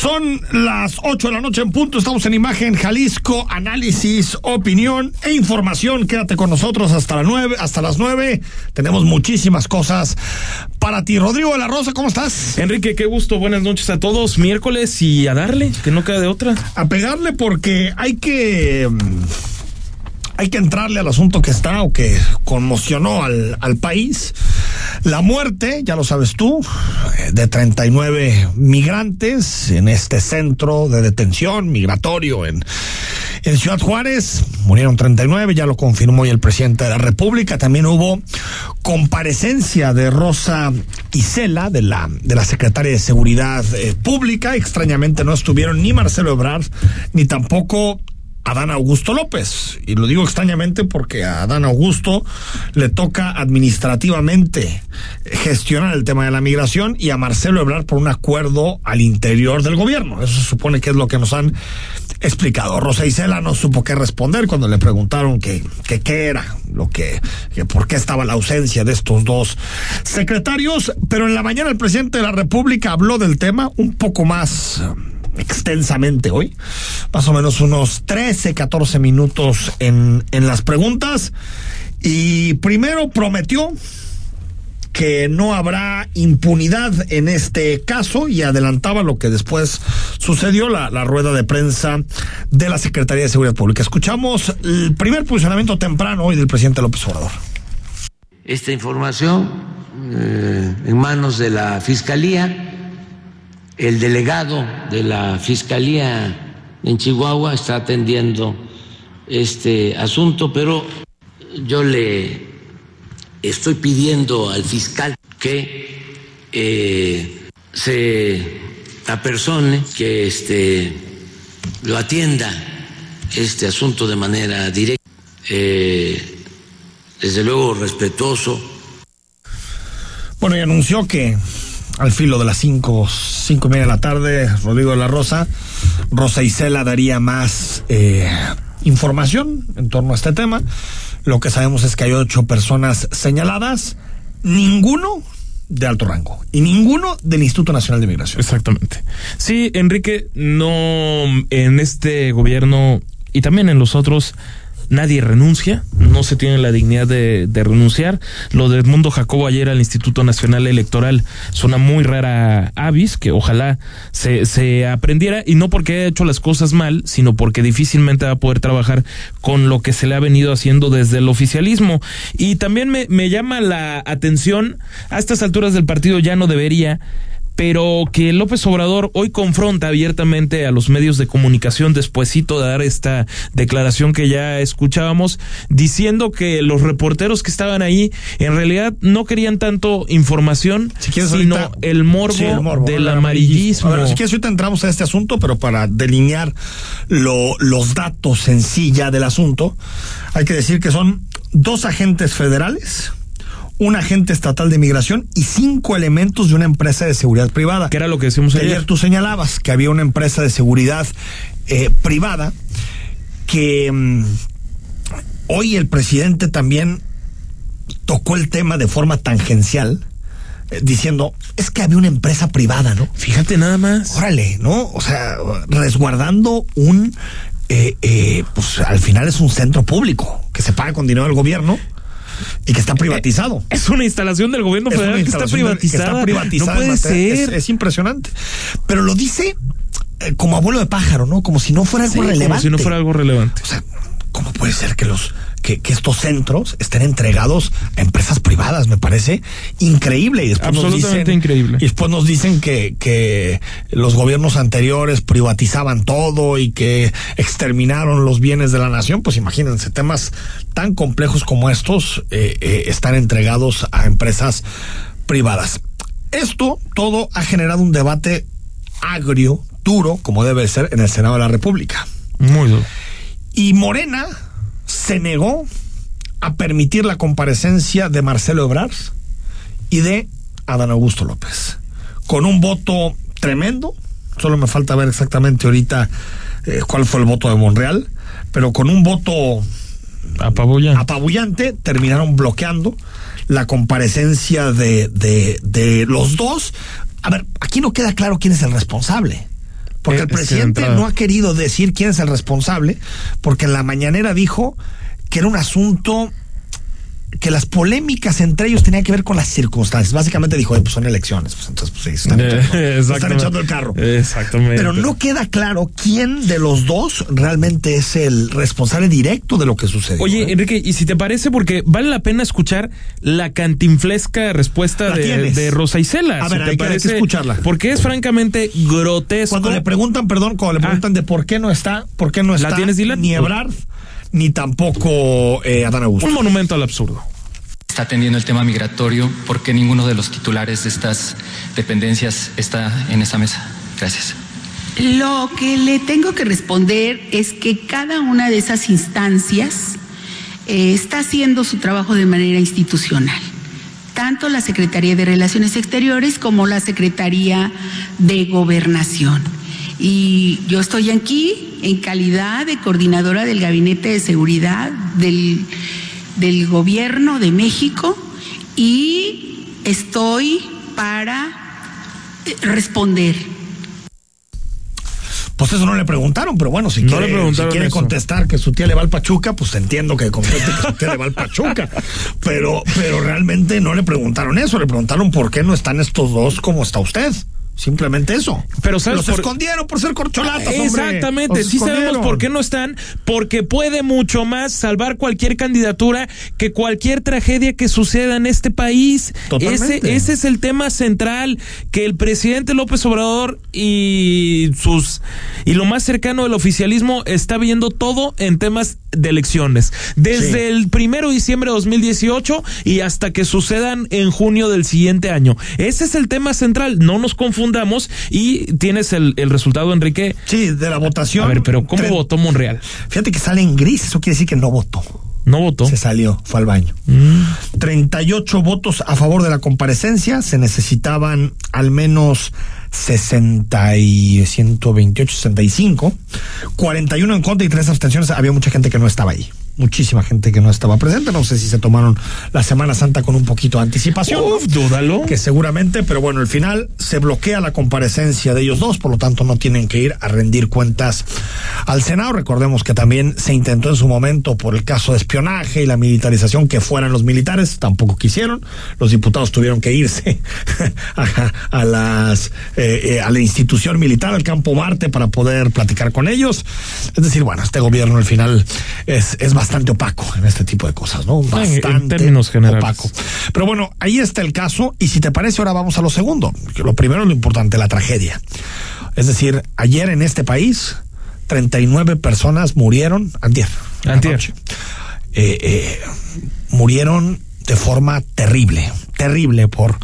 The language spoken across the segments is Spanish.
Son las 8 de la noche en punto. Estamos en Imagen Jalisco, análisis, opinión e información. Quédate con nosotros hasta las 9, hasta las 9. Tenemos muchísimas cosas para ti. Rodrigo de la Rosa, ¿cómo estás? Enrique, qué gusto. Buenas noches a todos. Miércoles y a darle, que no queda de otra. A pegarle porque hay que hay que entrarle al asunto que está o que conmocionó al, al país. La muerte, ya lo sabes tú, de 39 migrantes en este centro de detención migratorio en, en Ciudad Juárez. Murieron 39, ya lo confirmó hoy el presidente de la República. También hubo comparecencia de Rosa Isela, de la, de la secretaria de Seguridad eh, Pública. Extrañamente no estuvieron ni Marcelo Ebrard, ni tampoco Adán Augusto López. Y lo digo extrañamente porque a Adán Augusto le toca administrativamente gestionar el tema de la migración y a Marcelo Ebrard por un acuerdo al interior del gobierno. Eso se supone que es lo que nos han explicado. Rosa Isela no supo qué responder cuando le preguntaron que, qué era, lo que, que por qué estaba la ausencia de estos dos secretarios, pero en la mañana el presidente de la República habló del tema un poco más extensamente hoy, más o menos unos 13, 14 minutos en, en las preguntas. Y primero prometió que no habrá impunidad en este caso y adelantaba lo que después sucedió, la, la, rueda de prensa de la Secretaría de Seguridad Pública. Escuchamos el primer posicionamiento temprano hoy del presidente López Obrador. Esta información eh, en manos de la Fiscalía el delegado de la Fiscalía en Chihuahua está atendiendo este asunto, pero yo le estoy pidiendo al fiscal que eh, se apersone, que este, lo atienda este asunto de manera directa, eh, desde luego respetuoso. Bueno, y anunció que al filo de las cinco, cinco y media de la tarde, Rodrigo de la Rosa, Rosa Isela daría más eh, información en torno a este tema. Lo que sabemos es que hay ocho personas señaladas, ninguno de alto rango y ninguno del Instituto Nacional de Migración. Exactamente. Sí, Enrique, no en este gobierno y también en los otros nadie renuncia, no se tiene la dignidad de, de, renunciar. Lo de Edmundo Jacobo ayer al Instituto Nacional Electoral es una muy rara avis que ojalá se, se aprendiera y no porque haya hecho las cosas mal, sino porque difícilmente va a poder trabajar con lo que se le ha venido haciendo desde el oficialismo. Y también me, me llama la atención, a estas alturas del partido ya no debería pero que López Obrador hoy confronta abiertamente a los medios de comunicación despuesito de dar esta declaración que ya escuchábamos, diciendo que los reporteros que estaban ahí en realidad no querían tanto información, si quieres, sino ahorita, el, morbo sí, el, morbo del amarillismo. A ver, si quieres ahorita entramos a este asunto, pero para delinear lo, los datos en sí ya del asunto, hay que decir que son dos agentes federales, un agente estatal de migración y cinco elementos de una empresa de seguridad privada. Que era lo que decimos ayer. Ayer tú señalabas que había una empresa de seguridad eh, privada que mmm, hoy el presidente también tocó el tema de forma tangencial eh, diciendo, es que había una empresa privada, ¿no? Fíjate nada más. Órale, ¿no? O sea, resguardando un, eh, eh, pues al final es un centro público que se paga con dinero del gobierno y que está privatizado. Es una instalación del gobierno federal que está privatizada. Que está privatizada no puede ser. Es, es, impresionante. Pero lo dice eh, como abuelo de pájaro, ¿no? Como si no fuera algo sí, relevante. Como si no fuera algo relevante. O sea, ¿cómo puede ser que los que, que, estos centros estén entregados a empresas privadas? Me parece increíble. Y después Absolutamente nos dicen, increíble. Y después nos dicen que, que los gobiernos anteriores privatizaban todo y que exterminaron los bienes de la nación. Pues imagínense, temas tan complejos como estos eh, eh, están entregados a empresas privadas. Esto todo ha generado un debate agrio, duro, como debe ser en el Senado de la República. Muy duro. Y Morena se negó a permitir la comparecencia de Marcelo Ebrard y de Adán Augusto López. Con un voto tremendo, solo me falta ver exactamente ahorita eh, cuál fue el voto de Monreal, pero con un voto Apabullante. apabullante terminaron bloqueando la comparecencia de, de, de los dos. A ver, aquí no queda claro quién es el responsable. Porque Eh, el presidente no ha querido decir quién es el responsable, porque en la mañanera dijo que era un asunto que las polémicas entre ellos tenían que ver con las circunstancias. Básicamente dijo, "Oye, pues son elecciones, pues entonces pues sí, están, Eh, echando, están el carro. Exactamente. Pero no queda claro quién de los dos realmente es el responsable directo de lo que sucedió. Oye, ¿eh? Enrique, y si te parece, porque vale la pena escuchar la cantinflesca respuesta La de, Rosa Isela. A si ver, te hay que parece, escucharla. Porque es francamente grotesco. Cuando le preguntan, perdón, cuando le Ah. preguntan de por qué no está, por qué no ¿La está tienes, Dylan? ni Ebrard, ni tampoco eh, Adán Augusto. Un monumento al absurdo. está atendiendo el tema migratorio, ¿por qué ninguno de los titulares de estas dependencias está en esa mesa? Gracias. Lo que le tengo que responder es que cada una de esas instancias eh, está haciendo su trabajo de manera institucional. Tanto la Secretaría de Relaciones Exteriores como la Secretaría de Gobernación. Y yo estoy aquí en calidad de coordinadora del Gabinete de Seguridad del, del Gobierno de México y estoy para eh, responder. Pues eso no le preguntaron, pero bueno, si No quiere, le si quiere contestar que su tía le va al Pachuca, pues entiendo que conteste que su tía le va al Pachuca. Pero, pero realmente no le preguntaron eso, le preguntaron por qué no están estos dos como está usted. Simplemente eso. Pero ¿sabes Los por- escondieron por ser corcholatas, hombre. Exactamente, sí sabemos por qué no están, porque puede mucho más salvar cualquier candidatura que cualquier tragedia que suceda en este país. Totalmente. Ese, ese es el tema central, que el presidente López Obrador y sus y lo más cercano del oficialismo está viendo todo en temas de elecciones. Desde Sí. el primero de diciembre de 2018 y hasta que sucedan en junio del siguiente año. Ese es el tema central, no nos confundamos y tienes el, el resultado, Enrique. Sí, de la votación. A ver, pero ¿cómo Tre- votó Monreal? Fíjate que sale en gris, eso quiere decir que no votó. No votó. Se salió, fue al baño. 38 votos a favor de la comparecencia, se necesitaban al menos 60 y 128, 65, 41 en contra y 3 abstenciones. Había mucha gente que no estaba ahí. Muchísima gente que no estaba presente. No sé si se tomaron la Semana Santa con un poquito de anticipación. Uf, dúdalo. Que seguramente, pero bueno, al final se bloquea la comparecencia de ellos dos, por lo tanto no tienen que ir a rendir cuentas al Senado. Recordemos que también se intentó en su momento por el caso de espionaje y la militarización que fueran los militares, tampoco quisieron. Los diputados tuvieron que irse a, a las eh, eh, a la institución militar, al campo Marte, para poder platicar con ellos. Es decir, bueno, este gobierno al final es, es bastante opaco en este tipo de cosas, ¿no? en Bastante términos generales. opaco. Pero bueno, ahí está el caso y si te parece ahora vamos a lo segundo, que lo primero es lo importante, la tragedia. Es decir, ayer en este país 39 personas murieron, antier, Antier. noche. Eh, eh, murieron de forma terrible, terrible por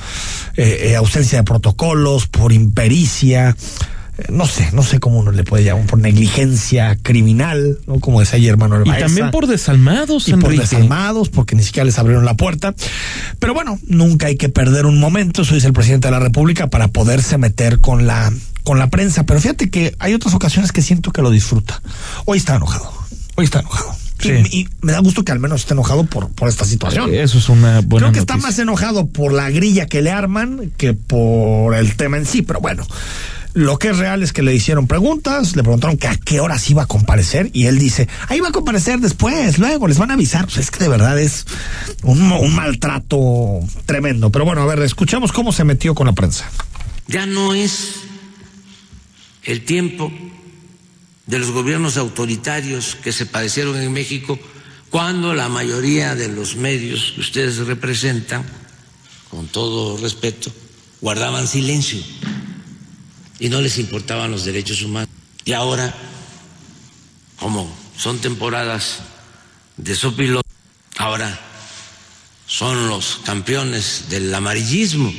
eh, eh, ausencia de protocolos, por impericia, no sé, no sé cómo uno le puede llamar, por negligencia criminal, ¿no? Como decía ayer Manuel Y Baeza también por desalmados, y por Enrique. desarmados, porque ni siquiera les abrieron la puerta. Pero bueno, nunca hay que perder un momento, eso dice el presidente de la República, para poderse meter con la, con la prensa. Pero fíjate que hay otras ocasiones que siento que lo disfruta. Hoy está enojado, hoy está enojado. Sí. Y, y me da gusto que al menos esté enojado por, por esta situación. Eso es una buena Creo que está más enojado por la grilla que le arman que por el tema en sí, pero bueno. Lo que es real es que le hicieron preguntas, le preguntaron que a qué horas iba a comparecer y él dice, ahí va a comparecer después, luego les van a avisar. Pues es que de verdad es un, un maltrato tremendo. Pero bueno, a ver, escuchemos cómo se metió con la prensa. Ya no es el tiempo de los gobiernos autoritarios que se padecieron en México cuando la mayoría de los medios que ustedes representan, con todo respeto, guardaban silencio y no les importaban los derechos humanos. Y ahora, como son temporadas de sopilote, ahora son los campeones del amarillismo,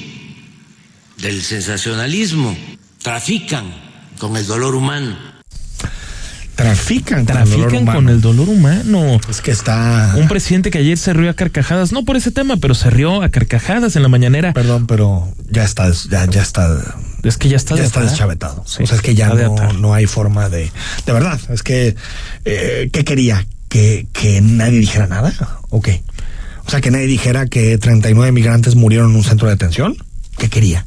del sensacionalismo, trafican con el dolor humano. Trafican, Trafican con el dolor humano. Es que está. Un presidente que ayer se rió a carcajadas, no por ese tema, pero se rió a carcajadas en la mañanera. Perdón, pero ya está, ya, ya está. Es que ya está, ya está deschavetado. o sea, es que ya no, no, hay forma de. De verdad, es que. Eh, ¿Qué quería? ¿Que, ¿Que nadie dijera nada? ¿O qué? O sea, que nadie dijera que 39 migrantes murieron en un centro de detención. ¿Qué quería?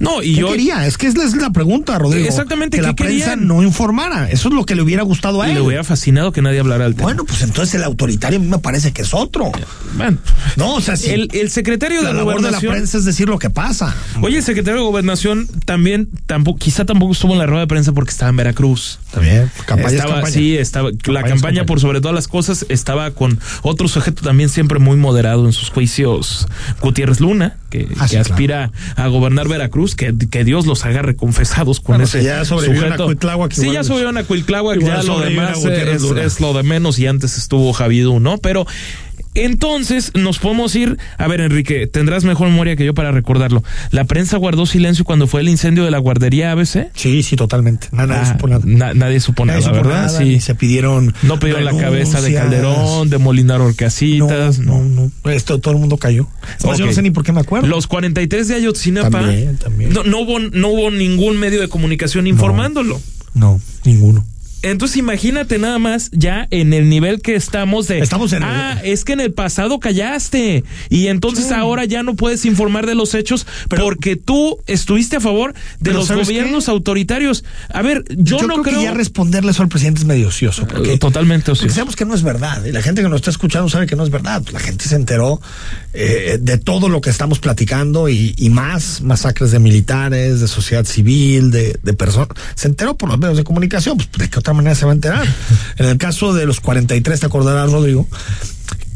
No, y ¿Qué yo. quería? Es que es la, es la pregunta, Rodrigo. Exactamente, Que la ¿qué prensa no informara. Eso es lo que le hubiera gustado a él. le hubiera fascinado que nadie hablara del tema. Bueno, pues entonces el autoritario a mí me parece que es otro. Bueno, No, o sea, si el, el secretario la de labor de la Gobernación. prensa es decir lo que pasa. Oye, el secretario de Gobernación también, tampoco, quizá tampoco estuvo en la rueda de prensa porque estaba en Veracruz. También, campaña es estaba, campaña. sí, estaba, la Campaña es campaña, campaña. por sobre todas las cosas, estaba con otro sujeto también siempre muy moderado en sus juicios, Gutiérrez Luna, que, Ah, sí, aspira a gobernar Veracruz, que, que Dios los agarre confesados con Bueno, ese si ya sobrevivieron sujeto. a Cuitláhuac, sí, ya subieron a Cuitláhuac, ya lo demás es, es lo de menos y antes estuvo Javidú, ¿no? Pero entonces nos podemos ir, a ver Enrique, tendrás mejor memoria que yo para recordarlo. La prensa guardó silencio cuando fue el incendio de la guardería ABC. Sí, sí, totalmente. Na- Nadie Ah, supo nada. na- nadie supo Nadie nada, supo ¿verdad? nada, sí. se pidieron. No pidieron la cabeza de. Calderón, de Molinar Orcasitas. No, no, no. Esto todo el mundo cayó. Además, Yo no sé ni por qué me acuerdo. Los 43 de Ayotzinapa. También, también. No, no hubo, no hubo ningún medio de comunicación informándolo. No, ninguno. Entonces imagínate nada más ya en el nivel que estamos de... Estamos en el- Ah, es que en el pasado callaste y entonces Sí. ahora ya no puedes informar de los hechos Pero- porque tú estuviste a favor de los ¿sabes gobiernos qué? autoritarios. A ver, yo, Yo, no creo, creo... que ya responderle eso al presidente es medio ocioso. Porque, Eh, Totalmente porque ocioso. sabemos que no es verdad. Y la gente que nos está escuchando sabe que no es verdad. La gente se enteró eh, de todo lo que estamos platicando y, y más masacres de militares, de sociedad civil, de, de personas. Se enteró por los medios de comunicación. Pues, ¿De qué otra manera se va a enterar? en el caso de los 43, te acordarás, Rodrigo,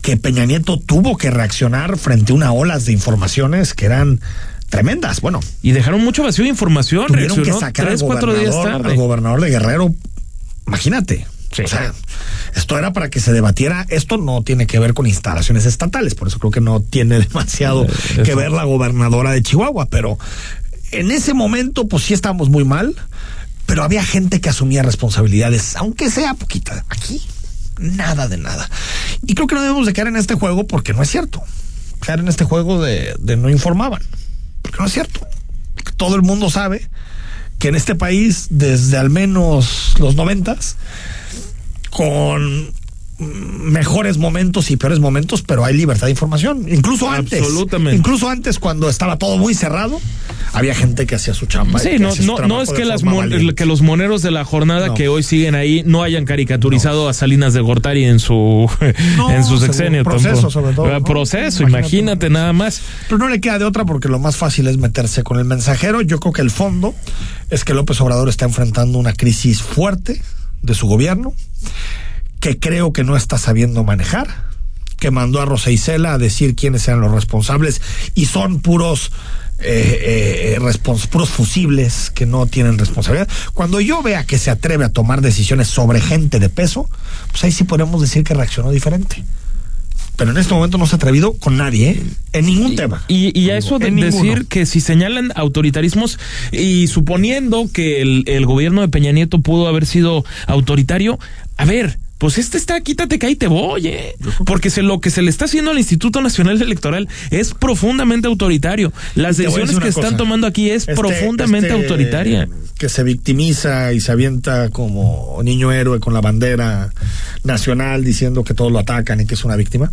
que Peña Nieto tuvo que reaccionar frente a una olas de informaciones que eran tremendas. Bueno, Y dejaron mucho vacío de información. tuvieron que sacar tres, al cuatro días gobernador, tarde. al gobernador de Guerrero. Imagínate. Sí. O sea, esto era para que se debatiera. Esto no tiene que ver con instalaciones estatales, por eso creo que no tiene demasiado Eh, que ver la gobernadora de Chihuahua, pero en ese momento, pues sí estábamos muy mal, pero había gente que asumía responsabilidades, aunque sea poquita. Aquí, nada de nada. Y creo que no debemos de caer en este juego porque no es cierto. Caer en este juego de, de no informaban, porque no es cierto. Todo el mundo sabe que en este país, desde al menos los noventas, con mejores momentos y peores momentos, pero hay libertad de información. Incluso antes. Absolutamente. Incluso antes, cuando estaba todo muy cerrado, había gente que hacía su chamba. Sí, no, no, es que, las mon- que los moneros de la jornada No. que hoy siguen ahí no hayan caricaturizado a Salinas de Gortari en su, en su sexenio. Proceso, sobre todo, ¿no? Proceso, Imagínate imagínate, nada más. Pero no le queda de otra porque lo más fácil es meterse con el mensajero. Yo creo que el fondo es que López Obrador está enfrentando una crisis fuerte de su gobierno, que creo que no está sabiendo manejar, que mandó a Rosa Isela a decir quiénes eran los responsables y son puros eh, eh, respons- puros fusibles que no tienen responsabilidad. Cuando yo vea que se atreve a tomar decisiones sobre gente de peso, pues ahí sí podemos decir que reaccionó diferente. Pero en este momento no se ha atrevido con nadie, ¿eh? en ningún tema. Y, y a eso de ninguno. decir que si señalan autoritarismos y suponiendo que el, el gobierno de Peña Nieto pudo haber sido autoritario, a ver. Pues este está, quítate que ahí te voy, eh. Porque se, lo que se le está haciendo al Instituto Nacional Electoral es profundamente autoritario. Las decisiones que están tomando aquí es Este- profundamente este, autoritaria. Que se victimiza y se avienta como niño héroe con la bandera nacional diciendo que todos lo atacan y que es una víctima.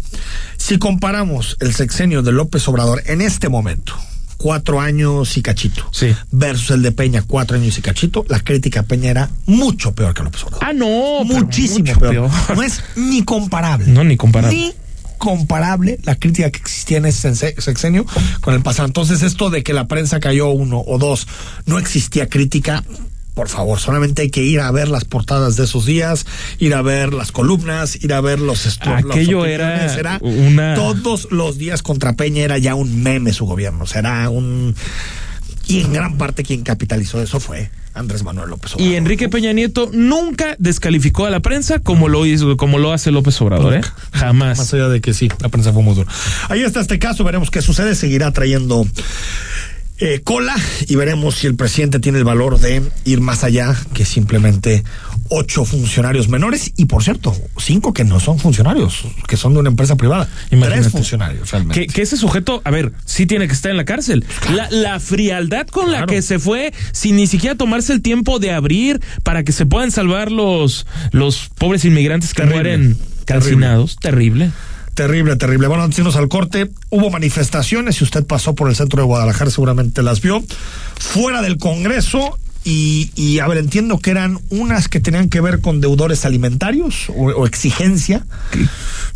Si comparamos el sexenio de López Obrador en este momento, cuatro años y cachito, Sí. versus el de Peña, cuatro años y cachito, la crítica a Peña era mucho peor que López Obrador. Ah, no, muchísimo peor. peor. No es ni comparable. No, ni comparable. Ni comparable la crítica que existía en ese sexenio con el pasado. Entonces, esto de que la prensa cayó uno o dos, no existía crítica. Por favor, solamente hay que ir a ver las portadas de esos días, ir a ver las columnas, ir a ver los estu- las Aquello era opiniones. una- Todos los días contra Peña era ya un meme su gobierno. Será un. Y en gran parte quien capitalizó eso fue Andrés Manuel López Obrador. Y Enrique Peña Nieto nunca descalificó a la prensa como lo hizo, como lo hace López Obrador, ¿eh? Jamás. Más allá de que sí, la prensa fue muy dura. Ahí está este caso, veremos qué sucede. Seguirá trayendo eh, cola y veremos si el presidente tiene el valor de ir más allá que simplemente ocho funcionarios menores y por cierto, cinco que no son funcionarios, que son de una empresa privada. Imagínate. Tres funcionarios realmente. Que, que ese sujeto, a ver, sí tiene que estar en la cárcel. La, la frialdad con la que se fue, sin ni siquiera tomarse el tiempo de abrir para que se puedan salvar los, los pobres inmigrantes que Terrible. mueren calcinados. Terrible. Terrible, terrible. Bueno, antes de irnos al corte, hubo manifestaciones. Si usted pasó por el centro de Guadalajara, seguramente las vio. Fuera del Congreso. Y, y a ver, entiendo que eran unas que tenían que ver con deudores alimentarios o, o exigencia.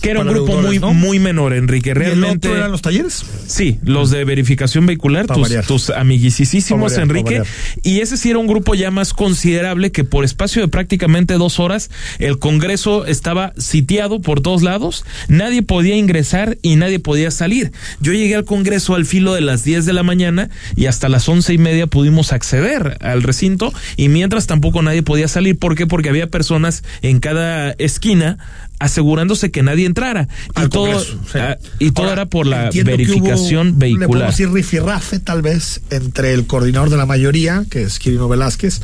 Que era un grupo muy, ¿no? muy menor, Enrique. ¿Y el Realmente. otro eran los talleres? Sí, los de verificación vehicular, Pa' tus, variar. tus amiguisísimos, variar, Enrique. Y ese sí era un grupo ya más considerable que por espacio de prácticamente dos horas el Congreso estaba sitiado por todos lados, nadie podía ingresar y nadie podía salir. Yo llegué al Congreso al filo de las 10 de la mañana y hasta las once y media pudimos acceder al recinto y mientras tampoco nadie podía salir. ¿Por qué? Porque había personas en cada esquina asegurándose que nadie entrara. Y todo, sí. ah, y todo Ahora, era por la verificación hubo, Le vehicular. podemos decir rifirrafe, tal vez, entre el coordinador de la mayoría, que es Quirino Velázquez,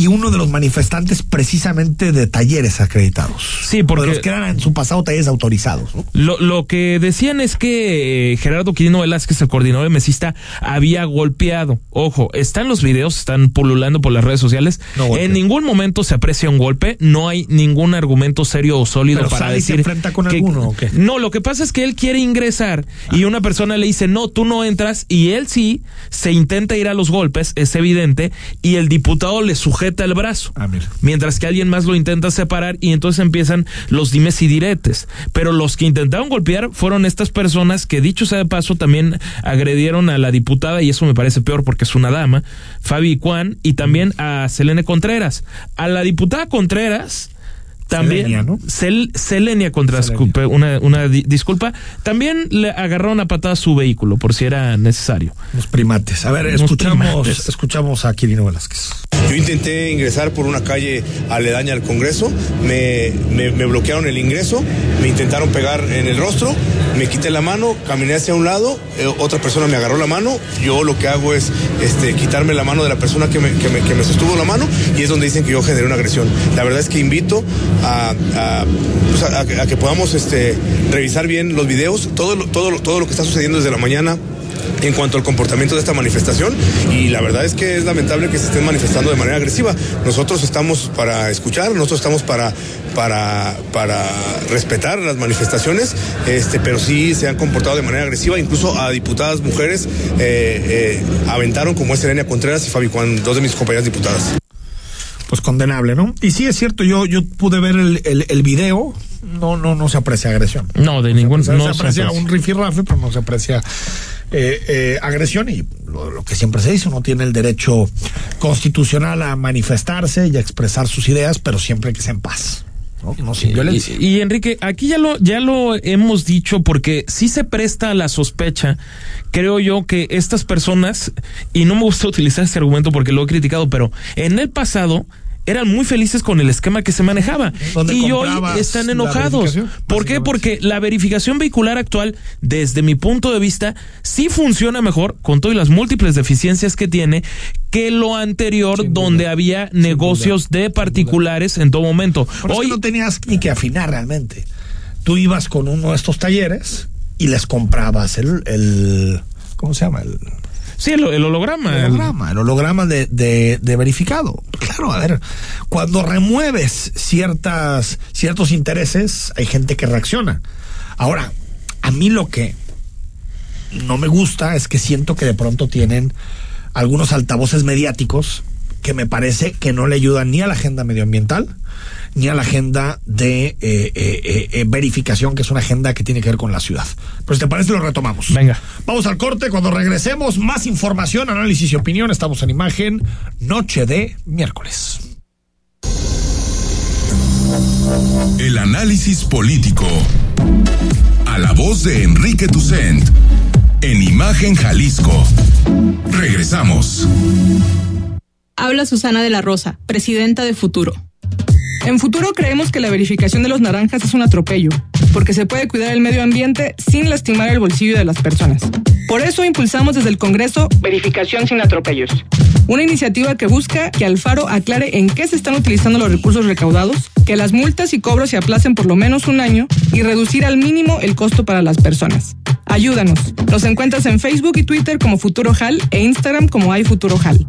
y uno de los manifestantes precisamente de talleres acreditados. Sí, porque- de los que eran en su pasado talleres autorizados. ¿no? Lo, lo que decían es que eh, Gerardo Quirino Velázquez, el coordinador de mesista, había golpeado. Ojo, están los videos, están pululando por las redes sociales. No en ningún momento se aprecia un golpe, no hay ningún argumento serio o sólido Pero para sale y se decir. enfrenta con que- alguno, ¿o qué? Ah. No, lo que pasa es que él quiere ingresar y una persona le dice, no, tú no entras, y él sí se intenta ir a los golpes, es evidente, y el diputado le sujeta el brazo Ah, mira. mientras que alguien más lo intenta separar y entonces empiezan los dimes y diretes. Pero los que intentaron golpear fueron estas personas que, dicho sea de paso, también agredieron a la diputada, y eso me parece peor porque es una dama, Fabi Juan, y también a Selene Contreras. A la diputada Contreras. También, Selenia, ¿no? Sel- Selenia Contreras, Selenia. disculpe, una, una di- disculpa. También le agarraron a patadas su vehículo, por si era necesario. Los primates. A ver, escuchamos, primates. escuchamos a Quirino Velázquez. Yo intenté ingresar por una calle aledaña al Congreso, me, me- me bloquearon el ingreso, me intentaron pegar en el rostro, me quité la mano, caminé hacia un lado, eh, otra persona me agarró la mano, yo lo que hago es este, quitarme la mano de la persona que me, que me- que me sostuvo la mano y es donde dicen que yo generé una agresión. La verdad es que invito a, a, a- que podamos este, revisar bien los videos, todo, todo, todo lo que está sucediendo desde la mañana en cuanto al comportamiento de esta manifestación y la verdad es que es lamentable que se estén manifestando de manera agresiva. Nosotros estamos para escuchar, nosotros estamos para, para, para respetar las manifestaciones, este, pero sí se han comportado de manera agresiva, incluso a diputadas mujeres eh, eh, aventaron como es Elena Contreras y Fabi Juan, dos de mis compañeras diputadas. Pues condenable, ¿no? Y sí es cierto, yo, yo pude ver el, el, el video, no, no, no se aprecia agresión. No, de ningún. O sea, no se se aprecia aprecia. un rifirrafe, pero no se aprecia eh, eh, agresión y lo, lo que siempre se dice, uno tiene el derecho constitucional a manifestarse y a expresar sus ideas, pero siempre que sea en paz, no, no sin violencia. Y, y, Enrique, aquí ya lo, ya lo hemos dicho porque sí se presta a la sospecha, creo yo, que estas personas, y no me gusta utilizar ese argumento porque lo he criticado, pero en el pasado eran muy felices con el esquema que se manejaba y hoy están enojados. ¿Por qué? Porque la verificación vehicular actual, desde mi punto de vista, sí funciona mejor con todas las múltiples deficiencias que tiene que lo anterior Sin duda. donde había negocios de particulares en todo momento. Por Hoy no tenías ni que afinar realmente. Tú ibas con uno de estos talleres y les comprabas el, el ¿cómo se llama? El, Sí, el, el holograma. el holograma, el holograma de, de, de verificado. Claro, a ver, cuando remueves ciertas, ciertos intereses, hay gente que reacciona. Ahora, a mí lo que no me gusta es que siento que de pronto tienen algunos altavoces mediáticos que me parece que no le ayudan ni a la agenda medioambiental ni a la agenda de eh, eh, eh, verificación, que es una agenda que tiene que ver con la ciudad. Pues te parece, lo retomamos. Venga. Vamos al corte. Cuando regresemos, más información, análisis y opinión. Estamos en imagen, noche de miércoles. El análisis político. A la voz de Enrique Tucent. En Imagen Jalisco. Regresamos. Habla Susana de la Rosa, presidenta de Futuro. En Futuro creemos que la verificación de los naranjas es un atropello. porque se puede cuidar el medio ambiente sin lastimar el bolsillo de las personas. Por eso impulsamos desde el Congreso Verificación sin atropellos, una iniciativa que busca que Alfaro aclare en qué se están utilizando los recursos recaudados, que las multas y cobros se aplacen por lo menos un año y reducir al mínimo el costo para las personas. Ayúdanos. Nos encuentras en Facebook y Twitter como Futuro Hal e Instagram como iFuturoHal.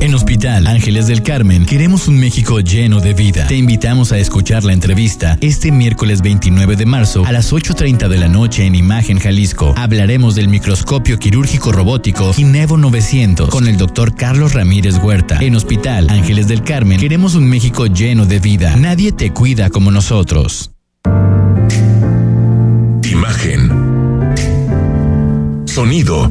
En Hospital Ángeles del Carmen queremos un México lleno de vida. Te invitamos a escuchar la entrevista este miércoles 29 de marzo a las 8.30 de la noche en Imagen Jalisco. Hablaremos del microscopio quirúrgico robótico Ginevo 900 con el doctor Carlos Ramírez Huerta. En Hospital Ángeles del Carmen queremos un México lleno de vida. Nadie te cuida como nosotros. Imagen. Sonido.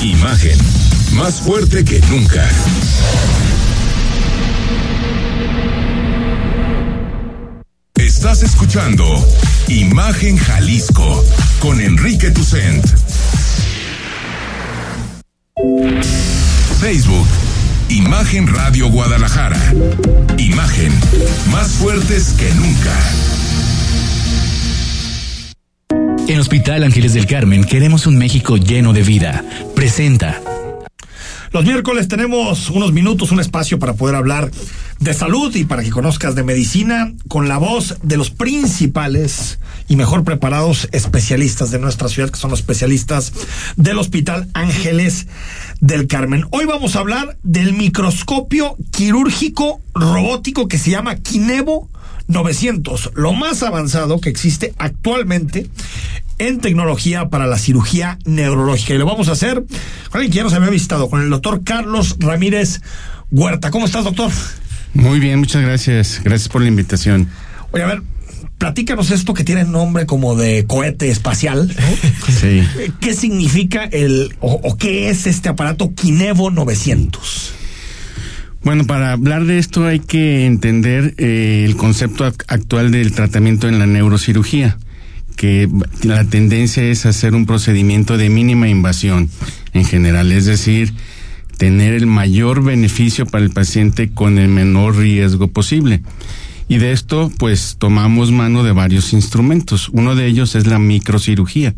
Imagen, más fuerte que nunca. Estás escuchando Imagen Jalisco con Enrique Tucent. Facebook, Imagen Radio Guadalajara. Imagen, más fuertes que nunca. En Hospital Ángeles del Carmen queremos un México lleno de vida. Presenta. Los miércoles tenemos unos minutos, un espacio para poder hablar de salud y para que conozcas de medicina con la voz de los principales y mejor preparados especialistas de nuestra ciudad, que son los especialistas del Hospital Ángeles del Carmen. Hoy vamos a hablar del microscopio quirúrgico robótico que se llama Kinevo 900, lo más avanzado que existe actualmente en tecnología para la cirugía neurológica. Y lo vamos a hacer con alguien que ya nos había visitado, con el doctor Carlos Ramírez Huerta. ¿Cómo estás, doctor? Muy bien, muchas gracias. Gracias por la invitación. Oye, a ver, platícanos esto que tiene nombre como de cohete espacial. Sí. ¿Qué significa el, o, o qué es este aparato Kinevo 900? Bueno, para hablar de esto hay que entender eh, el concepto ac- actual del tratamiento en la neurocirugía, que la tendencia es hacer un procedimiento de mínima invasión en general, es decir, tener el mayor beneficio para el paciente con el menor riesgo posible. Y de esto, pues, tomamos mano de varios instrumentos. Uno de ellos es la microcirugía.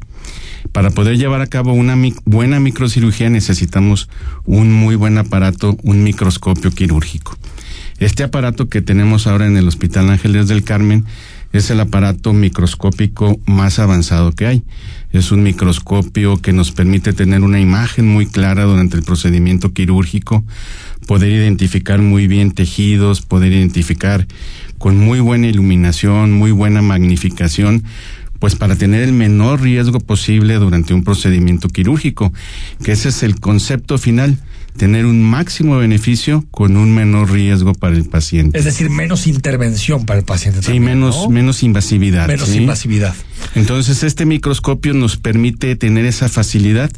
Para poder llevar a cabo una buena microcirugía necesitamos un muy buen aparato, un microscopio quirúrgico. Este aparato que tenemos ahora en el Hospital Ángeles del Carmen es el aparato microscópico más avanzado que hay. Es un microscopio que nos permite tener una imagen muy clara durante el procedimiento quirúrgico, poder identificar muy bien tejidos, poder identificar con muy buena iluminación, muy buena magnificación, pues para tener el menor riesgo posible durante un procedimiento quirúrgico, que ese es el concepto final, tener un máximo beneficio con un menor riesgo para el paciente. Es decir, menos intervención para el paciente. Sí, también, menos, ¿no? menos invasividad. Menos ¿sí? invasividad. Entonces, este microscopio nos permite tener esa facilidad.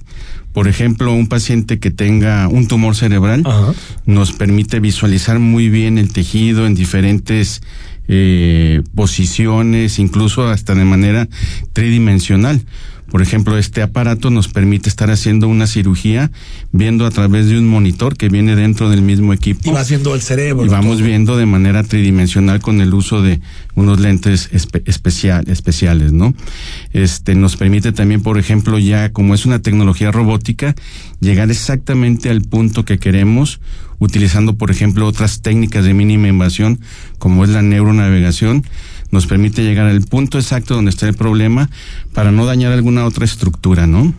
Por ejemplo, un paciente que tenga un tumor cerebral Ajá. nos permite visualizar muy bien el tejido en diferentes eh, posiciones, incluso hasta de manera tridimensional. Por ejemplo, este aparato nos permite estar haciendo una cirugía viendo a través de un monitor que viene dentro del mismo equipo. Y vas viendo el cerebro. Y vamos todo. viendo de manera tridimensional con el uso de unos lentes espe- especial, especiales, ¿no? Este nos permite también, por ejemplo, ya como es una tecnología robótica, llegar exactamente al punto que queremos, utilizando, por ejemplo, otras técnicas de mínima invasión, como es la neuronavegación, nos permite llegar al punto exacto donde está el problema para no dañar alguna otra estructura, ¿no?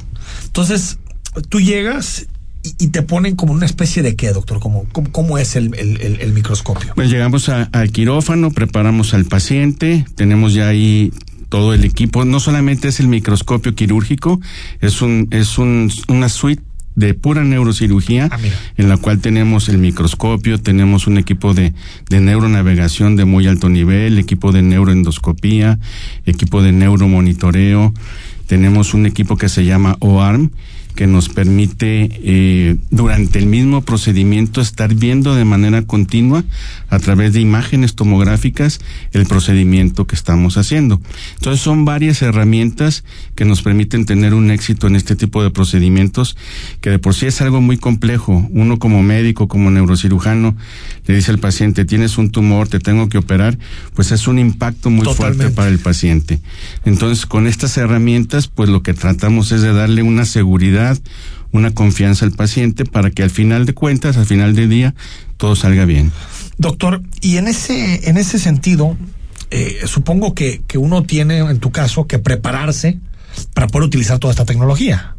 Entonces, tú llegas y, te ponen como una especie de qué, doctor, ¿cómo, cómo, es el, el, microscopio? Pues llegamos al quirófano, preparamos al paciente, tenemos ya ahí todo el equipo, no solamente es el microscopio quirúrgico, es un, es un, una suite de pura neurocirugía, ah, en la cual tenemos el microscopio, tenemos un equipo de, de neuronavegación de muy alto nivel, equipo de neuroendoscopía, equipo de neuromonitoreo, tenemos un equipo que se llama OARM, que nos permite eh, durante el mismo procedimiento estar viendo de manera continua a través de imágenes tomográficas el procedimiento que estamos haciendo. Entonces son varias herramientas que nos permiten tener un éxito en este tipo de procedimientos que de por sí es algo muy complejo. Uno como médico, como neurocirujano, le dice al paciente, tienes un tumor, te tengo que operar, pues es un impacto muy fuerte para el paciente. Entonces con estas herramientas, pues lo que tratamos es de darle una seguridad, una confianza al paciente para que al final de cuentas, al final del día, todo salga bien. Doctor, y en ese, en ese sentido, eh, supongo que, que uno tiene, en tu caso, que prepararse para poder utilizar toda esta tecnología.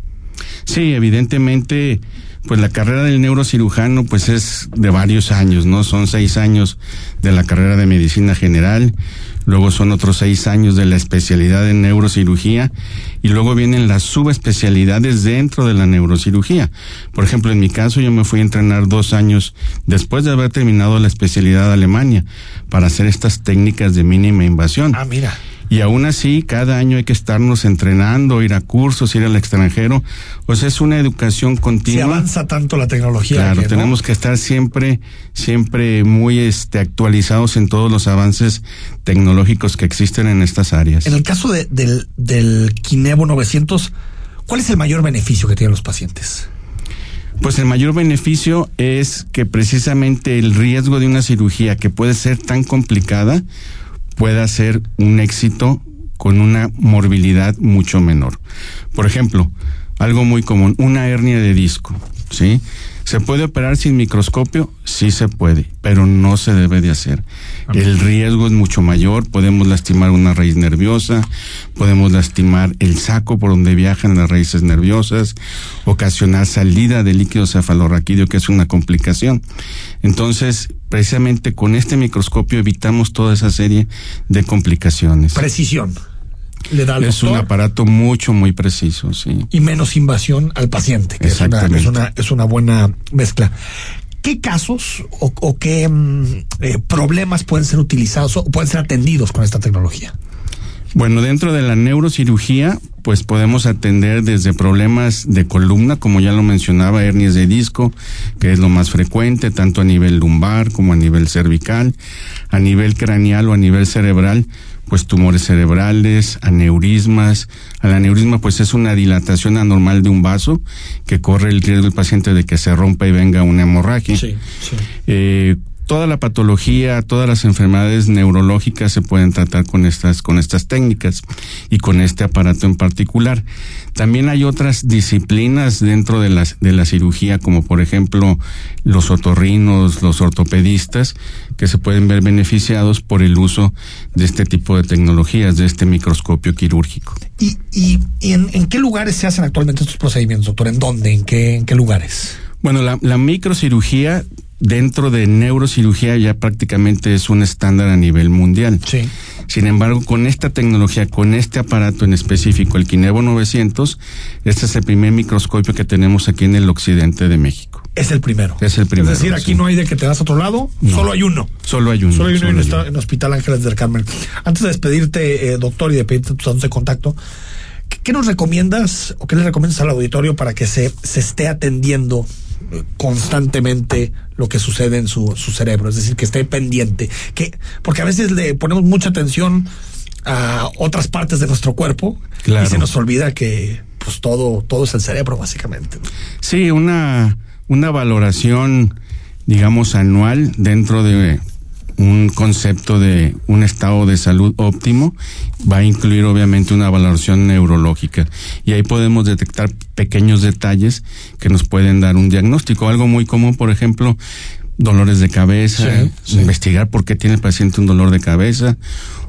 Sí, evidentemente, pues la carrera del neurocirujano pues es de varios años, ¿no? Son seis años de la carrera de medicina general, luego son otros seis años de la especialidad en neurocirugía y luego vienen las subespecialidades dentro de la neurocirugía. Por ejemplo, en mi caso yo me fui a entrenar dos años después de haber terminado la especialidad de Alemania para hacer estas técnicas de mínima invasión. Ah, mira. Y aún así, cada año hay que estarnos entrenando, ir a cursos, ir al extranjero. Pues es una educación continua. Se avanza tanto la tecnología. Claro, tenemos que estar siempre, siempre muy este, actualizados en todos los avances tecnológicos que existen en estas áreas. En el caso de, del, del Kinevo 900, ¿cuál es el mayor beneficio que tienen los pacientes? Pues el mayor beneficio es que precisamente el riesgo de una cirugía que puede ser tan complicada, pueda ser un éxito con una morbilidad mucho menor. Por ejemplo, algo muy común, una hernia de disco, ¿sí? ¿Se puede operar sin microscopio? Sí se puede, pero no se debe de hacer. El riesgo es mucho mayor, podemos lastimar una raíz nerviosa, podemos lastimar el saco por donde viajan las raíces nerviosas, ocasionar salida de líquido cefalorraquídeo, que es una complicación. Entonces, precisamente con este microscopio evitamos toda esa serie de complicaciones. Precisión es un aparato mucho, muy preciso, sí. Y menos invasión al paciente, que es una, es una, es una buena mezcla. ¿Qué casos o, qué mm, eh, problemas pueden ser utilizados o pueden ser atendidos con esta tecnología? Bueno, dentro de la neurocirugía, pues podemos atender desde problemas de columna, como ya lo mencionaba, hernias de disco, que es lo más frecuente, tanto a nivel lumbar como a nivel cervical, a nivel craneal o a nivel cerebral, pues tumores cerebrales, aneurismas. Al aneurisma pues es una dilatación anormal de un vaso que corre el riesgo del paciente de que se rompa y venga una hemorragia. Sí, sí. Eh, toda la patología, todas las enfermedades neurológicas se pueden tratar con estas, con estas técnicas y con este aparato en particular. También hay otras disciplinas dentro de la, de la cirugía, como por ejemplo los otorrinos, los ortopedistas, que se pueden ver beneficiados por el uso de este tipo de tecnologías, de este microscopio quirúrgico. ¿Y, y, en, en, qué lugares se hacen actualmente estos procedimientos, doctor? ¿En dónde? ¿En qué, en qué lugares? Bueno, la, la microcirugía dentro de neurocirugía ya prácticamente es un estándar a nivel mundial. Sí. Sin embargo, con esta tecnología, con este aparato en específico, el Kinevo 900, este es el primer microscopio que tenemos aquí en el occidente de México. Es el primero. Es el primero. Es decir, aquí no hay de que te das a otro lado, solo hay uno. Solo hay uno. Solo hay uno en, el Hospital Ángeles del Carmen. Antes de despedirte, eh, doctor, y de pedirte tus datos de contacto, ¿qué nos recomiendas o qué le recomiendas al auditorio para que se, se esté atendiendo constantemente lo que sucede en su, su cerebro, es decir, que esté pendiente, que porque a veces le ponemos mucha atención a otras partes de nuestro cuerpo y se nos olvida que pues todo todo es el cerebro básicamente. Sí, una una valoración digamos anual dentro de un concepto de un estado de salud óptimo va a incluir obviamente una valoración neurológica. Y ahí podemos detectar pequeños detalles que nos pueden dar un diagnóstico. Algo muy común, por ejemplo, dolores de cabeza, investigar por qué tiene el paciente un dolor de cabeza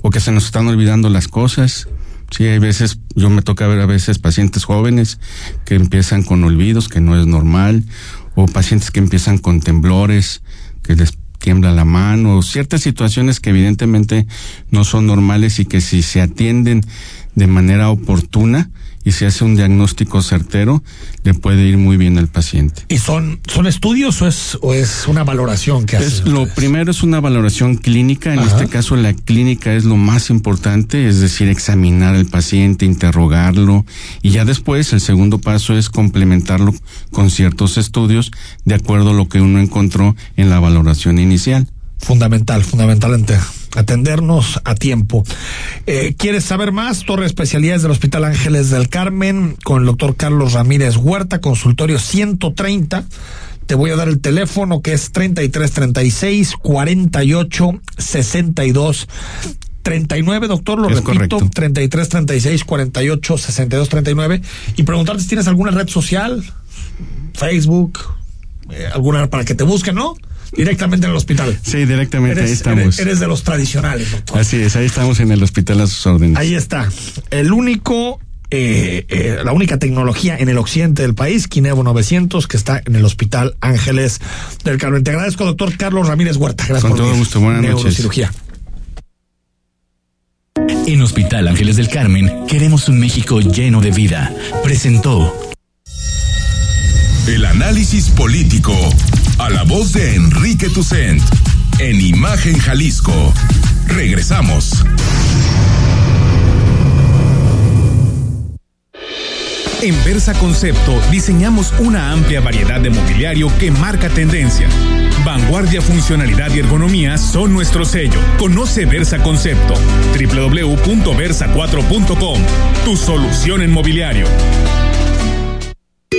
o que se nos están olvidando las cosas. Sí, hay veces, yo me toca ver a veces pacientes jóvenes que empiezan con olvidos, que no es normal, o pacientes que empiezan con temblores, que les tiembla la mano, ciertas situaciones que evidentemente no son normales y que si se atienden de manera oportuna, y se hace un diagnóstico certero, le puede ir muy bien al paciente. ¿Y son, son estudios o es, o es una valoración que es, Lo primero es una valoración clínica, en este caso la clínica es lo más importante, es decir, examinar al paciente, interrogarlo y ya después el segundo paso es complementarlo con ciertos estudios de acuerdo a lo que uno encontró en la valoración inicial. Fundamental, fundamentalmente atendernos a tiempo. Eh, ¿Quieres saber más? Torre Especialidades del Hospital Ángeles del Carmen con el doctor Carlos Ramírez Huerta, consultorio 130. Te voy a dar el teléfono que es 3336 48 62 39, doctor, lo repito, 33 36 48 62 39 y preguntarte si tienes alguna red social, Facebook, eh, alguna para que te busquen, ¿no? Directamente en el hospital. Sí, directamente, ahí estamos. Eres, de los tradicionales, doctor. Así es, ahí estamos en el hospital a sus órdenes. Ahí está. El único eh, eh, la única tecnología en el occidente del país, Kinevo 900, que está en el Hospital Ángeles del Carmen. Te agradezco, doctor Carlos Ramírez Huerta. Gracias Con todo gusto, buenas noches. En Hospital Ángeles del Carmen queremos un México lleno de vida. Presentó el análisis político a la voz de Enrique Tucent en Imagen Jalisco. Regresamos. En Versa Concepto diseñamos una amplia variedad de mobiliario que marca tendencia. Vanguardia, funcionalidad y ergonomía son nuestro sello. Conoce Versa Concepto. www.versa4.com. Tu solución en mobiliario.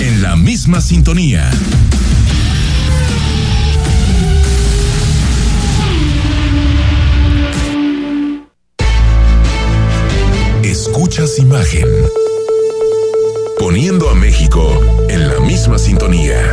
en la misma sintonía. Escuchas imagen. Poniendo a México en la misma sintonía.